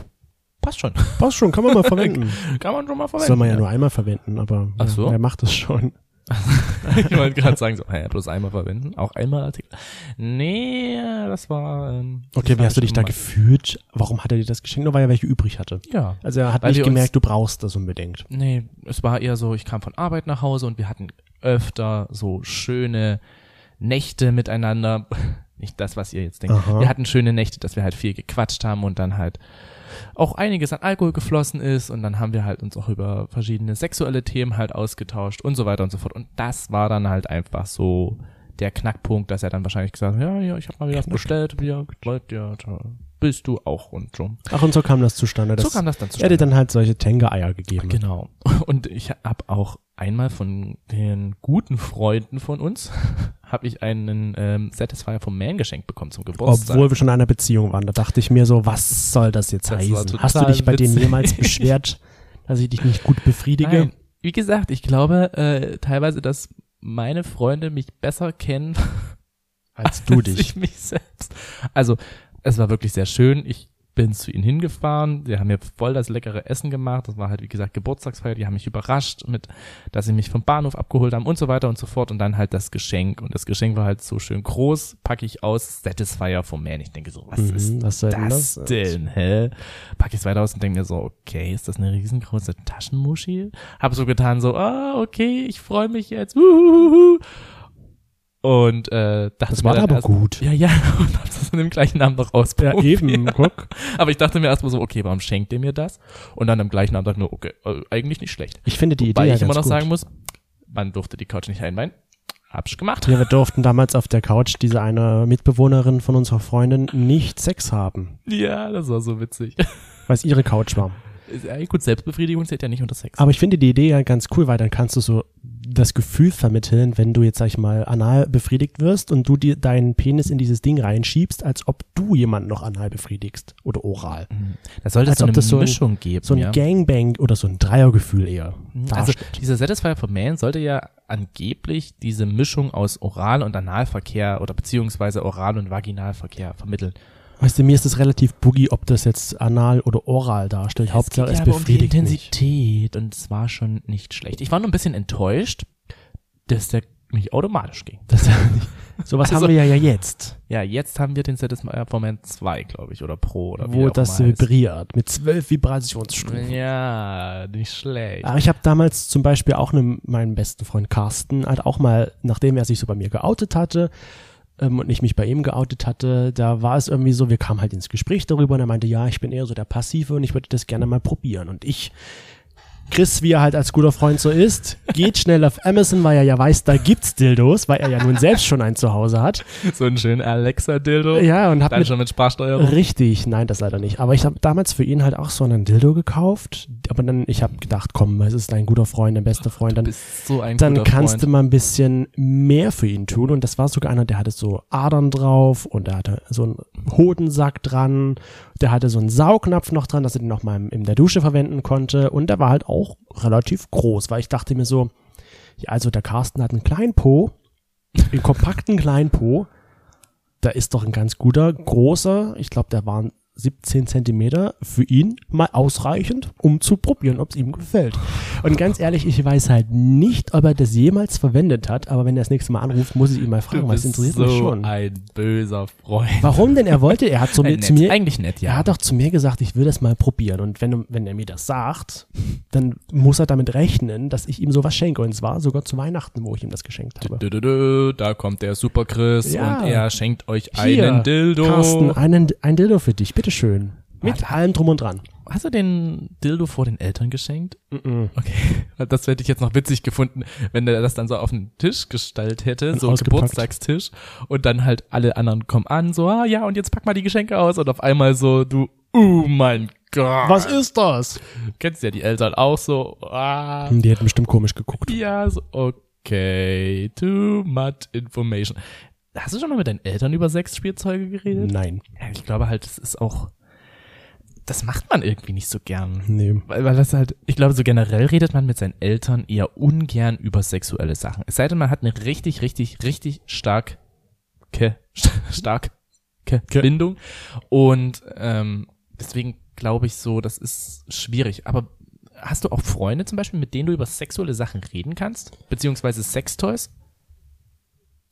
passt schon. Passt schon, kann man mal verwenden. Kann man schon mal verwenden. Soll man ja nur einmal verwenden, aber Ach so? ja, er macht es schon. ich wollte gerade sagen, so, hä, bloß einmal verwenden, auch einmal Artikel. Nee, das war. Ähm, das Okay, wie hast du dich da gefühlt? Warum hat er dir das geschenkt? Nur weil er welche übrig hatte. Ja. Also er hat nicht gemerkt, du brauchst das unbedingt. Nee, es war eher so, ich kam von Arbeit nach Hause und wir hatten öfter so schöne Nächte miteinander. Nicht das, was ihr jetzt denkt. Aha. Wir hatten schöne Nächte, dass wir halt viel gequatscht haben und dann halt auch einiges an Alkohol geflossen ist und dann haben wir halt uns auch über verschiedene sexuelle Themen halt ausgetauscht und so weiter und so fort. Und das war dann halt einfach so der Knackpunkt, dass er dann wahrscheinlich gesagt hat, ja, ja, ich habe mal wieder was bestellt, wir wollt ja, bist du auch und so. Ach, und so kam das zustande. So kam das dann Er hätte zustande. dann halt solche Tenga-Eier gegeben. Genau. Und ich habe auch einmal von den guten Freunden von uns, habe ich einen ähm, Satisfier vom Man geschenkt bekommen zum Geburtstag. Obwohl wir schon in einer Beziehung waren. Da dachte ich mir so, was soll das jetzt Das heißen? Hast du dich bei denen jemals beschwert, dass ich dich nicht gut befriedige? Nein, wie gesagt, ich glaube äh, teilweise, dass meine Freunde mich besser kennen Als du als dich. ich mich selbst. Also es war wirklich sehr schön. Ich bin zu ihnen hingefahren. Die haben mir voll das leckere Essen gemacht. Das war halt, wie gesagt, Geburtstagsfeier. Die haben mich überrascht mit, dass sie mich vom Bahnhof abgeholt haben und so weiter und so fort. Und dann halt das Geschenk. Und das Geschenk war halt so schön groß. Packe ich aus. Satisfier vom Man. Ich denke so, was Mhm, ist was soll denn das das? denn, hä? Pack ich es weiter aus und denke mir so, okay, ist das eine riesengroße Taschenmuschi? Hab so getan, so, ah, okay, ich freue mich jetzt. Uhuhu. Und äh, dachte Das mir war dann aber erst, gut. Ja, ja, und hab das in dem gleichen Abend noch Ja, ausprobiert. eben, guck. Aber ich dachte mir erstmal so, okay, warum schenkt ihr mir das? Und dann am gleichen Abend dachte ich mir, okay, äh, eigentlich nicht schlecht. Ich finde die Wobei Idee ja ich immer noch gut. sagen muss, man durfte die Couch nicht einweihen. Hab's gemacht. Ja, wir durften damals auf der Couch diese eine Mitbewohnerin von unserer Freundin nicht Sex haben, Ja, das war so witzig. weil es ihre Couch war. Ist ja gut, Selbstbefriedigung zählt ja nicht unter Sex. Aber ich finde die Idee ja ganz cool, weil dann kannst du so das Gefühl vermitteln, wenn du jetzt, sag ich mal, anal befriedigt wirst und du dir deinen Penis in dieses Ding reinschiebst, als ob du jemanden noch anal befriedigst oder oral. Da sollte als es so ob eine das so ein- Mischung geben. So ein ja. Gangbang oder so ein Dreiergefühl eher. Also darstellt. dieser Satisfier for Man sollte ja angeblich diese Mischung aus Oral- und Analverkehr oder beziehungsweise Oral- und Vaginalverkehr vermitteln. Weißt du, mir ist es relativ buggy, ob das jetzt anal oder oral darstellt. Hauptsache es ja um die befriedigt mich. Intensität und es war schon nicht schlecht. Ich war nur ein bisschen enttäuscht, dass der nicht automatisch ging. Das, sowas Also- haben wir ja jetzt, Ja, jetzt haben wir den Satisfier for Man 2, glaube ich, oder Pro oder wie wo auch das vibriert mit zwölf Vibrationsstufen. Ja, nicht schlecht. Aber ich habe damals zum Beispiel auch einem, meinen besten Freund Carsten halt auch mal, nachdem er sich so bei mir geoutet hatte ähm, und ich mich bei ihm geoutet hatte, da war es irgendwie so, wir kamen halt ins Gespräch darüber und er meinte, ja, ich bin eher so der Passive und ich würde das gerne mal probieren. Und ich, Chris, wie er halt als guter Freund so ist, geht schnell auf Amazon, weil er ja weiß, da gibt's Dildos, weil er ja nun selbst schon einen zu Hause hat. So ein schönen Alexa-Dildo. Ja, und hab Dann mit schon mit Sprachsteuerung. Richtig, nein, das leider nicht. Aber ich habe damals für ihn halt auch so einen Dildo gekauft. Aber dann, ich habe gedacht, komm, es ist dein guter Freund, dein bester Freund. Du Dann, bist so ein dann kannst Freund. du mal ein bisschen mehr für ihn tun. Und das war sogar einer, der hatte so Adern drauf und der hatte so einen Hodensack dran. Der hatte so einen Saugnapf noch dran, dass er den noch mal in der Dusche verwenden konnte. Und der war halt auch relativ groß, weil ich dachte mir so, ja, also der Carsten hat einen kleinen Po, einen kompakten kleinen Po. Da ist doch ein ganz guter, großer, ich glaube, der waren 17 Zentimeter für ihn mal ausreichend, um zu probieren, ob es ihm gefällt. Und ganz ehrlich, ich weiß halt nicht, ob er das jemals verwendet hat, aber wenn er das nächste Mal anruft, muss ich ihn mal fragen, was interessiert so mich schon. ein böser Freund. Warum denn? Er wollte, er hat zu, mir, Äh, zu nett. mir, Eigentlich nett, ja. er hat doch zu mir gesagt, ich will das mal probieren. Und wenn, wenn er mir das sagt, dann muss er damit rechnen, dass ich ihm sowas schenke. Und zwar sogar zu Weihnachten, wo ich ihm das geschenkt habe. Dö, dö, dö, da kommt der Super Chris Ja. und er schenkt euch Hier, einen Dildo. Carsten, einen, ein Dildo für dich, bitteschön. Mit Warte. allem drum und dran. Hast du den Dildo vor den Eltern geschenkt? Mhm. Okay, das hätte ich jetzt noch witzig gefunden, wenn der das dann so auf den Tisch gestellt hätte, Und so einen ausgepackt. Geburtstagstisch und dann halt alle anderen kommen an, so, ah ja, und jetzt pack mal die Geschenke aus und auf einmal so, du, oh mein Gott. Was ist das? Kennst ja die Eltern auch so, ah, Die hätten bestimmt komisch geguckt. ja, so, okay, too much information. Hast du schon mal mit deinen Eltern über Sexspielzeuge geredet? Nein. Ja, ich glaube halt, das ist auch, das macht man irgendwie nicht so gern. Nee. Weil, weil das halt, ich glaube, so generell redet man mit seinen Eltern eher ungern über sexuelle Sachen. Es sei denn, man hat eine richtig, richtig, richtig stark, ke, stark, ke, Ke. Bindung. Und ähm, deswegen glaube ich so, das ist schwierig. Aber hast du auch Freunde zum Beispiel, mit denen du über sexuelle Sachen reden kannst? Beziehungsweise Sextoys?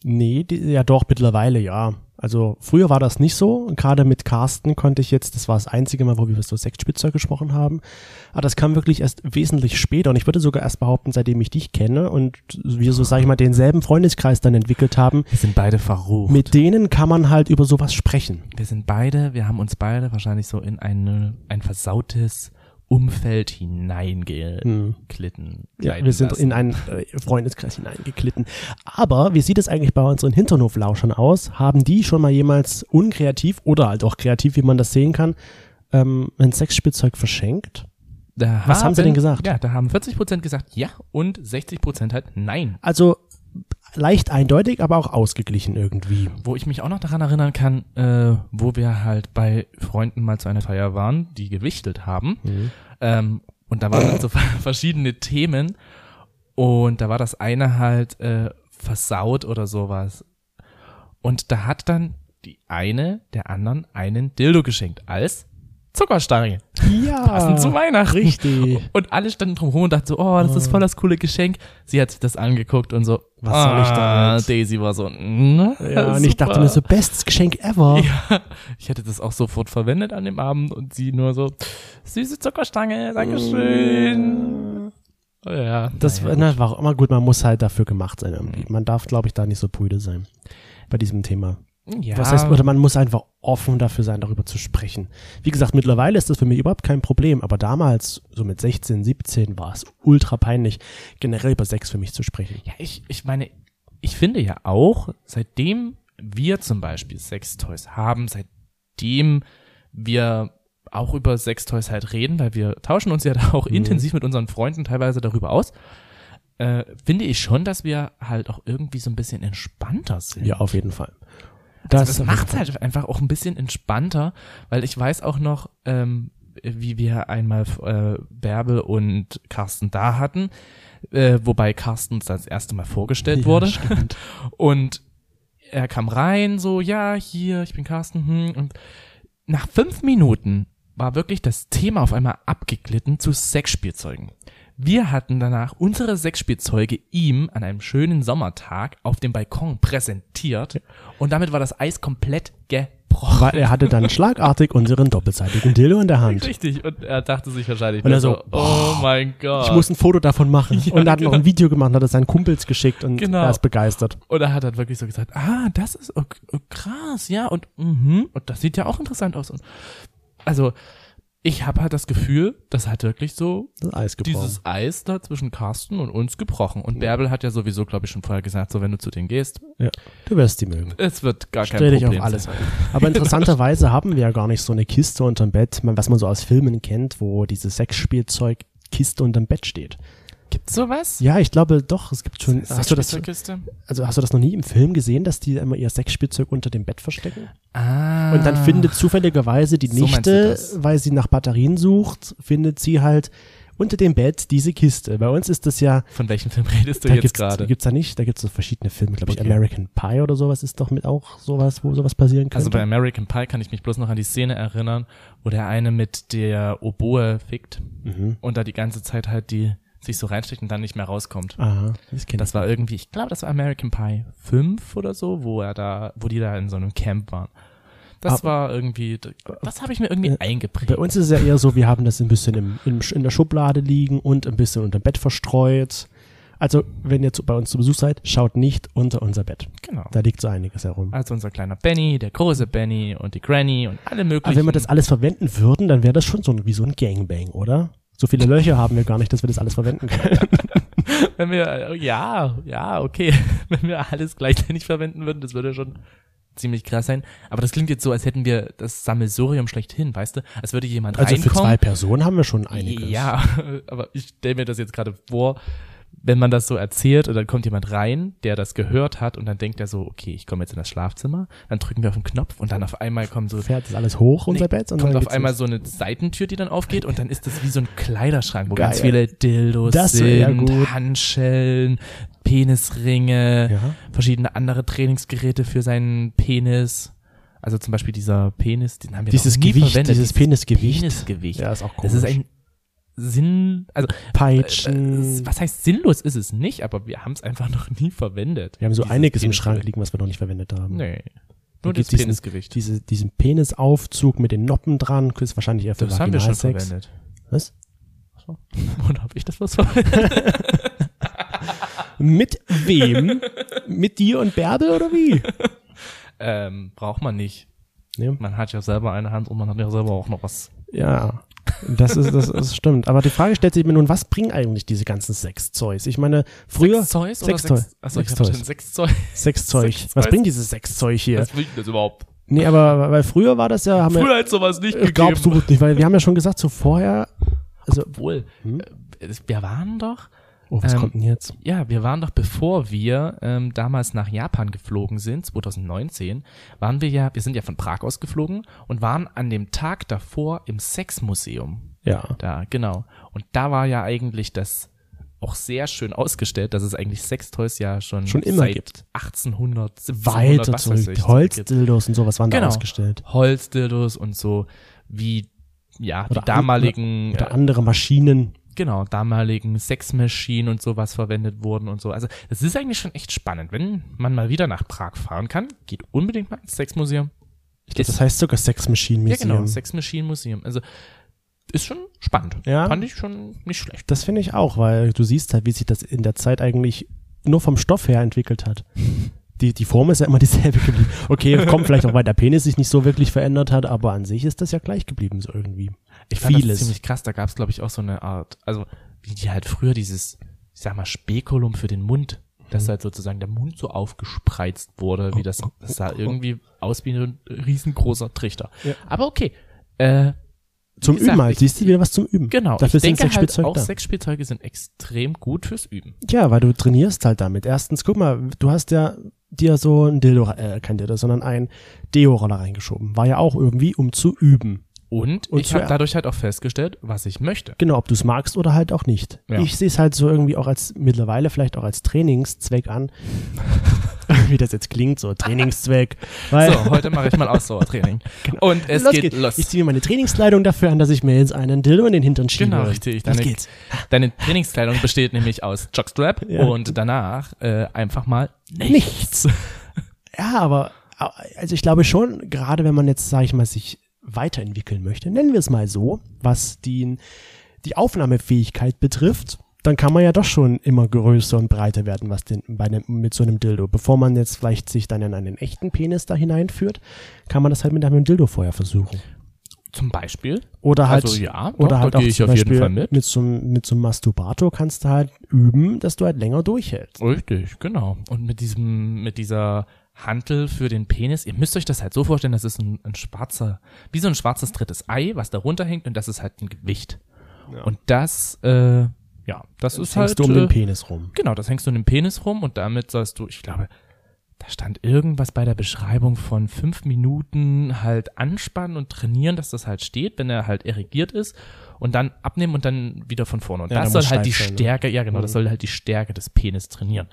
Nee, die, ja doch, mittlerweile ja. Also früher war das nicht so. Gerade mit Carsten konnte ich jetzt, das war das einzige Mal, wo wir über so Sexspielzeug gesprochen haben. Aber das kam wirklich erst wesentlich später. Und ich würde sogar erst behaupten, seitdem ich dich kenne und wir so, sag ich mal, denselben Freundeskreis dann entwickelt haben, Wir sind beide verrucht. mit denen kann man halt über sowas sprechen. wir sind beide, wir haben uns beide wahrscheinlich so in eine, ein versautes Umfeld hineingeklitten. Ja, wir sind lassen. in einen äh, Freundeskreis hineingeklitten. Aber wie sieht es eigentlich bei unseren Hinternhoflauschern aus? Haben die schon mal jemals unkreativ oder halt auch kreativ, wie man das sehen kann, ähm, ein Sexspielzeug verschenkt? Da Was haben sie denn gesagt? Ja, da haben 40 Prozent gesagt ja und 60 Prozent halt nein. Also leicht eindeutig, aber auch ausgeglichen irgendwie. Wo ich mich auch noch daran erinnern kann, äh, wo wir halt bei Freunden mal zu einer Feier waren, die gewichtelt haben. Ähm, und da waren halt so verschiedene Themen. Und da war das eine halt äh, versaut oder sowas. Und da hat dann die eine der anderen einen Dildo geschenkt als Zuckerstange. Ja, Passend zu Weihnachten. richtig. Und alle standen drumherum und dachten so, oh, das ist voll das coole Geschenk. Sie hat sich das angeguckt und so, Was soll ich ah, damit? Daisy war so, na, Ja, und ich dachte mir so, bestes Geschenk ever. ja, ich hätte das auch sofort verwendet an dem Abend und sie nur so, süße Zuckerstange, Dankeschön. Ja, Das naja, na, war auch immer gut, man muss halt dafür gemacht sein irgendwie. Man darf, glaube ich, da nicht so prüde sein bei diesem Thema. Ja, Was heißt, oder man muss einfach offen dafür sein, darüber zu sprechen. Wie gesagt, mittlerweile ist das für mich überhaupt kein Problem, aber damals, so mit 16, 17, war es ultra peinlich, generell über Sex für mich zu sprechen. ja, ich, ich meine, ich finde ja auch, seitdem wir zum Beispiel Sextoys haben, seitdem wir auch über Sextoys halt reden, weil wir tauschen uns ja da auch Mhm. intensiv mit unseren Freunden teilweise darüber aus, äh, finde ich schon, dass wir halt auch irgendwie so ein bisschen entspannter sind. Ja, auf jeden Fall. Das, das auf jeden macht Fall. halt einfach auch ein bisschen entspannter, weil ich weiß auch noch, ähm, wie wir einmal äh, Bärbel und Carsten da hatten, äh, wobei Carsten uns das erste Mal vorgestellt Ja, wurde. stimmt. Und er kam rein, so, ja, hier, ich bin Carsten, hm, und nach fünf Minuten war wirklich das Thema auf einmal abgeglitten zu Sexspielzeugen. Wir hatten danach unsere Sexspielzeuge ihm an einem schönen Sommertag auf dem Balkon präsentiert und damit war das Eis komplett gebrochen. Weil er hatte dann schlagartig unseren doppelseitigen Dildo in der Hand. Richtig, und er dachte sich wahrscheinlich Und er so, oh mein Gott. Ich muss ein Foto davon machen. Ja, und er hat noch genau. ein Video gemacht, hat es seinen Kumpels geschickt und Genau. er ist begeistert. Und er hat dann wirklich so gesagt, ah, das ist ok- oh, krass, ja, und, mhm, und das sieht ja auch interessant aus. Und, also, ich habe halt das Gefühl, das hat wirklich so Das Eis gebrochen. dieses Eis da zwischen Carsten und uns gebrochen. Und Bärbel hat ja sowieso, glaube ich, schon vorher gesagt, so wenn du zu denen gehst, ja, du wirst die mögen. es wird gar kein Stell dich Problem auf alles sein. ein. Aber interessanterweise haben wir ja gar nicht so eine Kiste unterm Bett, was man so aus Filmen kennt, wo diese Sexspielzeugkiste unterm Bett steht. Gibt's sowas? Ja, ich glaube doch, es gibt schon. Hast du das, also hast du das noch nie im Film gesehen, dass die immer ihr Sexspielzeug unter dem Bett verstecken? Ah. Und dann findet zufälligerweise die So Nichte, weil sie nach Batterien sucht, findet sie halt unter dem Bett diese Kiste. Bei uns ist das ja, Von welchem Film redest du da jetzt gerade? gibt's da nicht, da gibt's so verschiedene Filme, glaube ich, Okay. American Pie oder sowas ist doch mit auch sowas, wo sowas passieren könnte. Also bei American Pie kann ich mich bloß noch an die Szene erinnern, wo der eine mit der Oboe fickt mhm. und da die ganze Zeit halt die sich so reinsteckt und dann nicht mehr rauskommt. Aha, das kenn Das war irgendwie, ich glaube, das war American Pie 5 oder so, wo er da, wo die da in so einem Camp waren. Das Aber- war irgendwie, das habe ich mir irgendwie Äh, eingeprägt. Bei uns ist es ja eher so, wir haben das ein bisschen im, im, in der Schublade liegen und ein bisschen unter dem Bett verstreut. Also, wenn ihr zu, bei uns zu Besuch seid, schaut nicht unter unser Bett. genau. Da liegt so einiges herum. Also unser kleiner Benny, der große Benny und die Granny und alle möglichen. Aber wenn wir das alles verwenden würden, dann wäre das schon so ein, wie so ein Gangbang, oder? So viele Löcher haben wir gar nicht, dass wir das alles verwenden können. wenn wir, äh, ja, ja, okay, wenn wir alles gleichzeitig verwenden würden, das würde schon ziemlich krass sein. Aber das klingt jetzt so, als hätten wir das Sammelsurium schlechthin, weißt du? Als würde jemand Also für reinkommen. zwei Personen haben wir schon einiges. Ja, aber ich stelle mir das jetzt gerade vor, wenn man das so erzählt und dann kommt jemand rein, der das gehört hat und dann denkt er so, okay, ich komme jetzt in das Schlafzimmer, dann drücken wir auf den Knopf und dann auf einmal kommen so Fährt das alles hoch, unser Nee, Bett? Und kommt dann auf einmal los. so eine Seitentür, die dann aufgeht und dann ist das wie so ein Kleiderschrank, wo Geil. ganz viele Dildos Das ja sind, gut. Handschellen, Penisringe, Ja. verschiedene andere Trainingsgeräte für seinen Penis. Also zum Beispiel dieser Penis, den haben wir Dieses nie Gewicht, verwendet. dieses Penisgewicht. Penisgewicht. Ja, ist auch Das komisch. ist ein Sinn, also Peitschen. äh, was heißt sinnlos ist es nicht, aber wir haben es einfach noch nie verwendet. wir haben so einiges im Penisgewicht. Schrank liegen, was wir noch nicht verwendet haben. Nee. Da Nur gibt's das diesen-. Diese, diesen Penisaufzug mit den Noppen dran, ist wahrscheinlich eher für Das haben wir schon Vaginalsex. verwendet. Was? So. Oder habe ich das was verwendet? Mit wem? mit dir und Bärbel oder wie? ähm, braucht man nicht. Ja. Man hat ja selber eine Hand und man hat ja selber auch noch was. Ja, das ist, das, das stimmt. Aber die Frage stellt sich mir nun, was bringen eigentlich diese ganzen Sexzeugs? Ich meine, früher Sexzeug oder Sextoy. Sex? Achso, Sextoys. habe schon Sexzeug. Sexzeug. Sexzeug. Was bringt dieses Sexzeug hier? Was bringt das überhaupt? Nee, aber weil früher war das ja, haben Früher hat sowas nicht gegeben. glaubst du nicht, weil wir haben ja schon gesagt, so vorher, also, Obwohl, Hm? äh, wir waren doch, oh, was Ähm, kommt denn jetzt? ja, wir waren doch, bevor wir ähm, damals nach Japan geflogen sind, 2019, waren wir ja, wir sind ja von Prag aus geflogen und waren an dem Tag davor im Sexmuseum. Ja. Da, genau. Und da war ja eigentlich das auch sehr schön ausgestellt, dass es eigentlich Sextoys ja schon, Schon immer seit gibt. 1800, 1700, Weiter was weiß zurück. ich, Holzdildos und sowas waren da Genau. ausgestellt. Holzdildos und so wie ja, Oder die damaligen Oder äh, andere Maschinen. Genau, damaligen Sexmaschinen und sowas verwendet wurden und so. Also, das ist eigentlich schon echt spannend. Wenn man mal wieder nach Prag fahren kann, geht unbedingt mal ins Sexmuseum. Ich glaub, das heißt sogar Sex Machine Ja, Museum. genau, Sex Machine Museum. Also, ist schon spannend. Ja. Fand ich schon nicht schlecht. Das finde ich auch, weil du siehst halt, wie sich das in der Zeit eigentlich nur vom Stoff her entwickelt hat. Die, die Form ist ja immer dieselbe geblieben. Okay, kommt vielleicht auch, weil der Penis sich nicht so wirklich verändert hat, aber an sich ist das ja gleich geblieben, so irgendwie. Ich fand das Vieles. ziemlich krass. Da gab es, glaube ich, auch so eine Art, also wie die halt früher dieses, ich sag mal, Spekulum für den Mund, dass halt sozusagen der Mund so aufgespreizt wurde, wie das, das sah irgendwie aus wie ein riesengroßer Trichter. Ja. Aber okay. Äh, Zum gesagt, Üben halt. Siehst du wieder was zum Üben. genau. Dafür ich denke sind halt auch da. Sexspielzeuge sind extrem gut fürs Üben. Ja, weil du trainierst halt damit. Erstens, guck mal, du hast ja dir so ein Dildo, äh, kein Dildo, sondern ein Deo-Roller reingeschoben. War ja auch irgendwie, um zu üben. Und, Und ich habe dadurch halt auch festgestellt, was ich möchte. Genau, ob du es magst oder halt auch nicht. Ja. Ich sehe es halt so irgendwie auch als mittlerweile vielleicht auch als Trainingszweck an. Wie das jetzt klingt, so Trainingszweck. Weil, So, heute mache ich mal Ausdauertraining. Und es Los geht geht's. los. Ich ziehe mir meine Trainingskleidung dafür an, dass ich mir jetzt einen Dildo in den Hintern schiebe. Genau, richtig. Los Deine, geht's. deine Trainingskleidung besteht nämlich aus Jockstrap Ja. und danach äh, einfach mal Nichts. Ja, aber also ich glaube schon, gerade wenn man jetzt, sage ich mal, sich weiterentwickeln möchte, nennen wir es mal so, was die, die Aufnahmefähigkeit betrifft, dann kann man ja doch schon immer größer und breiter werden, was den, bei einem, mit so einem Dildo. Bevor man jetzt vielleicht sich dann in einen echten Penis da hineinführt, kann man das halt mit einem Dildo vorher versuchen. Zum Beispiel. Oder halt, Also ja, doch, oder halt auch ich zum Beispiel mit. mit so, einem- mit so einem Masturbator kannst du halt üben, dass du halt länger durchhältst. Richtig, genau. Und mit diesem, mit dieser Hantel für den Penis, ihr müsst euch das halt so vorstellen, das ist ein, ein schwarzer, wie so ein schwarzes drittes Ei, was da runterhängt und das ist halt ein Gewicht. Und das, äh, ja, das ist Hängst halt. du um den äh, Penis rum. Genau, das hängst du in den Penis rum und damit sollst du, ich glaube, da stand irgendwas bei der Beschreibung von fünf Minuten halt anspannen und trainieren, dass das halt steht, wenn er halt erregiert ist und dann abnehmen und dann wieder von vorne. Und Ja, das soll halt die ne? Stärke, ja genau, das Mhm. soll halt die Stärke des Penis trainieren.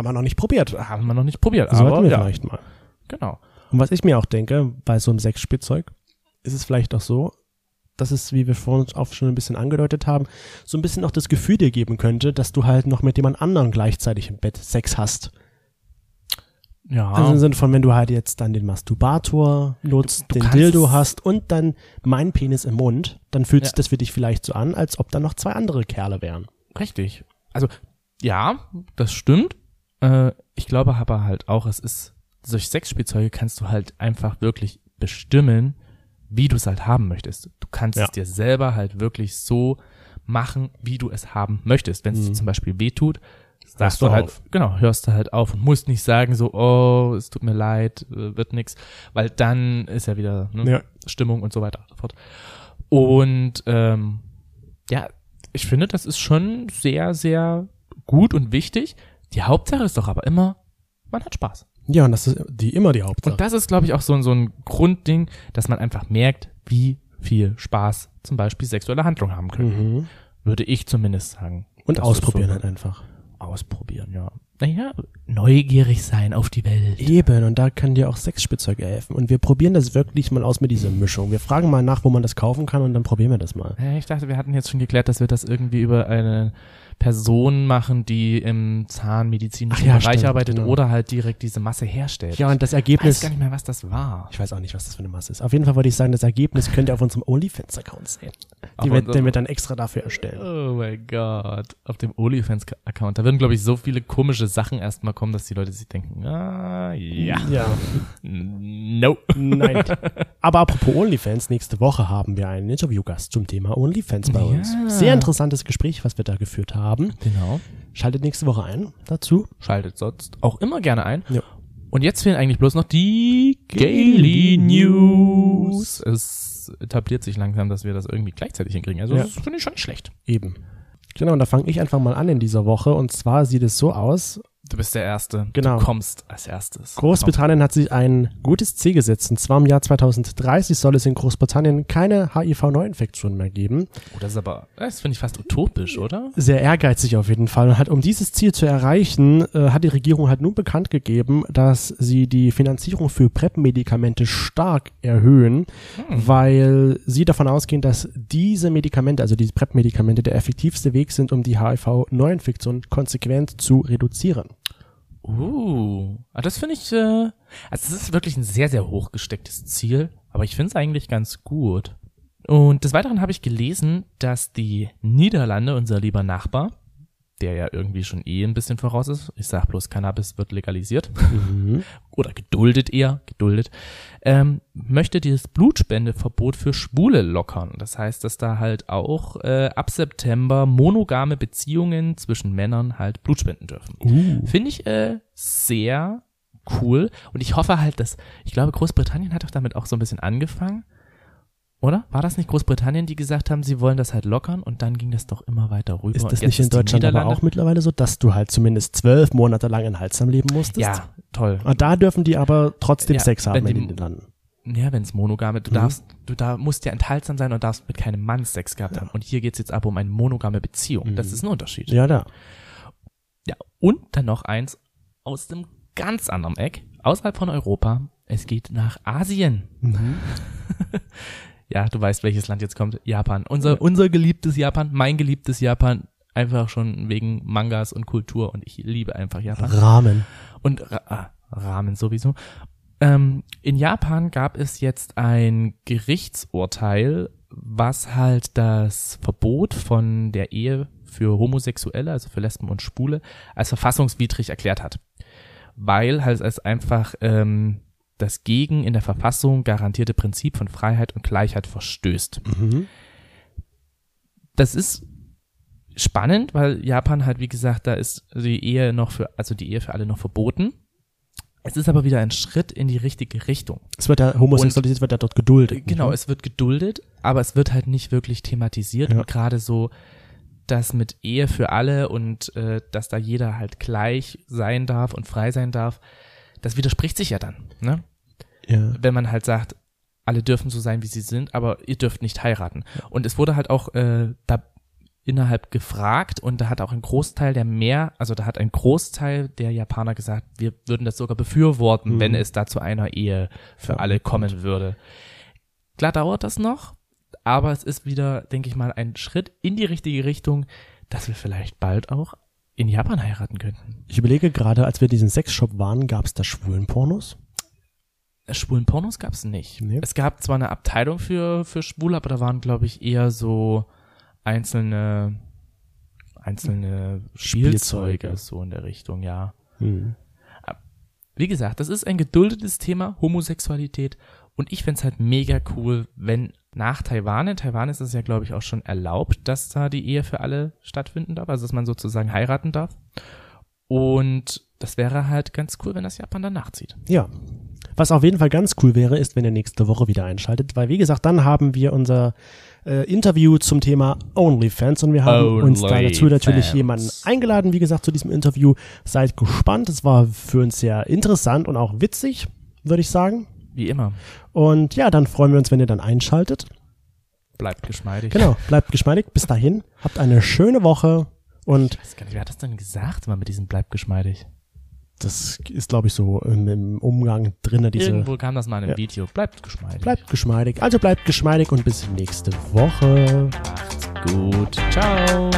Haben wir noch nicht probiert. Haben wir noch nicht probiert, Sollten aber wir ja, vielleicht mal. genau. Und was ich mir auch denke, bei so einem Sexspielzeug, ist es vielleicht auch so, dass es, wie wir vorhin auch schon ein bisschen angedeutet haben, so ein bisschen auch das Gefühl dir geben könnte, dass du halt noch mit jemand anderem gleichzeitig im Bett Sex hast. Ja. Also im Sinne von, wenn du halt jetzt dann den Masturbator nutzt, Du den kannst- Dildo hast und dann meinen Penis im Mund, dann fühlt sich Ja. das für dich vielleicht so an, als ob da noch zwei andere Kerle wären. Richtig. Also, ja, das stimmt. Äh, ich glaube aber halt auch, es ist, durch Sexspielzeuge kannst du halt einfach wirklich bestimmen, wie du es halt haben möchtest. Du kannst Ja. es dir selber halt wirklich so machen, wie du es haben möchtest. Wenn es dir zum Beispiel weh tut, sagst Mhm. du du halt, auf. genau, hörst du halt auf und musst nicht sagen so, oh, es tut mir leid, äh, wird nix, weil dann ist ja wieder ne, Ja. Stimmung und so weiter und so fort. Und ähm, ja, ich finde, das ist schon sehr, sehr gut und wichtig. Die Hauptsache ist doch aber immer, man hat Spaß. Ja, und das ist die immer die Hauptsache. Und das ist, glaube ich, auch so, ein- so ein Grundding, dass man einfach merkt, wie viel Spaß zum Beispiel sexuelle Handlungen haben können. mhm. Würde ich zumindest sagen. Und ausprobieren ist halt einfach. Ausprobieren, ja. Naja, neugierig sein auf die Welt. Eben, und da kann dir auch Sexspielzeuge helfen. Und wir probieren das wirklich mal aus mit dieser Mischung. Wir fragen mal nach, wo man das kaufen kann und dann probieren wir das mal. Ja, Ich dachte, wir hatten jetzt schon geklärt, dass wir das irgendwie über eine Person machen, die im zahnmedizinischen ja, Bereich stimmt, arbeitet genau. oder halt direkt diese Masse herstellt. Ja, und das ich weiß Ergebnis. gar nicht mehr, was das war. Ich weiß auch nicht, was das für eine Masse ist. Auf jeden Fall wollte ich sagen, das Ergebnis könnt ihr auf unserem OnlyFans-Account sehen. Die wird, unserem- den wir dann extra dafür erstellen. Oh mein Gott. Auf dem OnlyFans-Account. Da würden, glaube ich, so viele komische Sachen erstmal kommen, dass die Leute sich denken, ah, ja. Ja. No. Nein. Aber apropos OnlyFans, nächste Woche haben wir einen Interviewgast zum Thema OnlyFans bei Ja. uns. Sehr interessantes Gespräch, was wir da geführt haben. Genau. Schaltet nächste Woche ein dazu. Schaltet sonst auch immer gerne ein. Ja. Und jetzt fehlen eigentlich bloß noch die Gaily News. Es etabliert sich langsam, dass wir das irgendwie gleichzeitig hinkriegen. Also Ja. das finde ich schon nicht schlecht. Eben. Genau, und da fange ich einfach mal an in dieser Woche. Und zwar sieht es so aus, Du bist der Erste. Genau. Du kommst als erstes. Großbritannien hat sich ein gutes Ziel gesetzt. Und zwar im Jahr 2030 soll es in Großbritannien keine HIV-Neuinfektionen mehr geben. Oh, das ist aber, das finde ich fast utopisch, oder? Sehr ehrgeizig auf jeden Fall. Und halt, um dieses Ziel zu erreichen, äh, hat die Regierung halt nun bekannt gegeben, dass sie die Finanzierung für PrEP-Medikamente stark erhöhen, weil sie davon ausgehen, dass diese Medikamente, also diese PrEP-Medikamente, der effektivste Weg sind, um die HIV-Neuinfektion konsequent zu reduzieren. Uh, das finde ich, äh, also das ist wirklich ein sehr, sehr hoch gestecktes Ziel, aber ich finde es eigentlich ganz gut. Und des Weiteren habe ich gelesen, dass die Niederlande, unser lieber Nachbar, der ja irgendwie schon eh ein bisschen voraus ist, ich sag bloß, Cannabis wird legalisiert, oder geduldet eher, geduldet, ähm, möchte dieses Blutspendeverbot für Schwule lockern. Das heißt, dass da halt auch äh, ab September monogame Beziehungen zwischen Männern halt Blut spenden dürfen. Uh. Finde ich äh, sehr cool. Und ich hoffe halt, dass, ich glaube, Großbritannien hat doch damit auch so ein bisschen angefangen. Oder? War das nicht Großbritannien, die gesagt haben, sie wollen das halt lockern und dann ging das doch immer weiter rüber. Ist das nicht in Deutschland aber auch mittlerweile so, dass du halt zumindest zwölf Monate lang in Halsam leben musstest? Ja, toll. Und da dürfen die aber trotzdem Ja, Sex haben in den Niederlanden. Ja, wenn es monogame, du Mhm. darfst, du da musst ja enthaltsam sein und darfst mit keinem Mann Sex gehabt haben. Und hier geht's jetzt aber um eine monogame Beziehung. Das Mhm. ist ein Unterschied. Ja, da. Ja, und dann noch eins aus dem ganz anderen Eck, außerhalb von Europa. Es geht nach Asien. ja, du weißt, welches Land jetzt kommt. Japan. Unser, unser geliebtes Japan, mein geliebtes Japan. Einfach schon wegen Mangas und Kultur und ich liebe einfach Japan. Rahmen. Und Ra ah, Ramen sowieso. Ähm, in Japan gab es jetzt ein Gerichtsurteil, was halt das Verbot von der Ehe für Homosexuelle, also für Lesben und Schwule, als verfassungswidrig erklärt hat. Weil halt es einfach ähm, das gegen in der Verfassung garantierte Prinzip von Freiheit und Gleichheit verstößt. Mhm. Das ist spannend, weil Japan halt, wie gesagt, da ist die Ehe noch für, also die Ehe für alle noch verboten. Es ist aber wieder ein Schritt in die richtige Richtung. Es wird ja, Homosexualität wird ja dort geduldet. Genau, es wird geduldet, aber es wird halt nicht wirklich thematisiert. Ja. Und gerade so das mit Ehe für alle und äh, dass da jeder halt gleich sein darf und frei sein darf, das widerspricht sich ja dann, ne? Ja. wenn man halt sagt, alle dürfen so sein, wie sie sind, aber ihr dürft nicht heiraten. Und es wurde halt auch äh, da innerhalb gefragt und da hat auch ein Großteil der mehr, also da hat ein Großteil der Japaner gesagt, wir würden das sogar befürworten, Mhm. wenn es da zu einer Ehe für Ja, alle kommen würde. Klar dauert das noch, aber es ist wieder, denke ich mal, ein Schritt in die richtige Richtung, dass wir vielleicht bald auch in Japan heiraten könnten. Ich überlege gerade, als wir diesen Sexshop waren, gab es da schwulen Pornos? Schwulen Pornos gab es nicht. Nee. Es gab zwar eine Abteilung für, für Schwule, aber da waren, glaube ich, eher so einzelne, einzelne Spielzeuge, Spielzeuge. so in der Richtung, ja. Hm. Wie gesagt, das ist ein geduldetes Thema, Homosexualität. Und ich fänd's halt mega cool, wenn nach Taiwan, in Taiwan ist es ja, glaube ich, auch schon erlaubt, dass da die Ehe für alle stattfinden darf, also dass man sozusagen heiraten darf. Und das wäre halt ganz cool, wenn das Japan dann nachzieht. Ja. Was auf jeden Fall ganz cool wäre, ist, wenn ihr nächste Woche wieder einschaltet, weil wie gesagt, dann haben wir unser äh, Interview zum Thema OnlyFans und wir haben uns da dazu natürlich jemanden eingeladen, wie gesagt, zu diesem Interview. Seid gespannt, es war für uns sehr interessant und auch witzig, würde ich sagen. Wie immer. Und ja, dann freuen wir uns, wenn ihr dann einschaltet. Bleibt geschmeidig. Genau, bleibt geschmeidig. Bis dahin, habt eine schöne Woche und Ich weiß gar nicht, wer hat das denn gesagt, mal mit diesem bleibt geschmeidig? Das ist, glaube ich, so im, Umgang drinne diese. Irgendwo kam das mal in einem Ja. Video. Bleibt geschmeidig. Bleibt geschmeidig. Also bleibt geschmeidig und bis nächste Woche. Macht's gut. Ciao.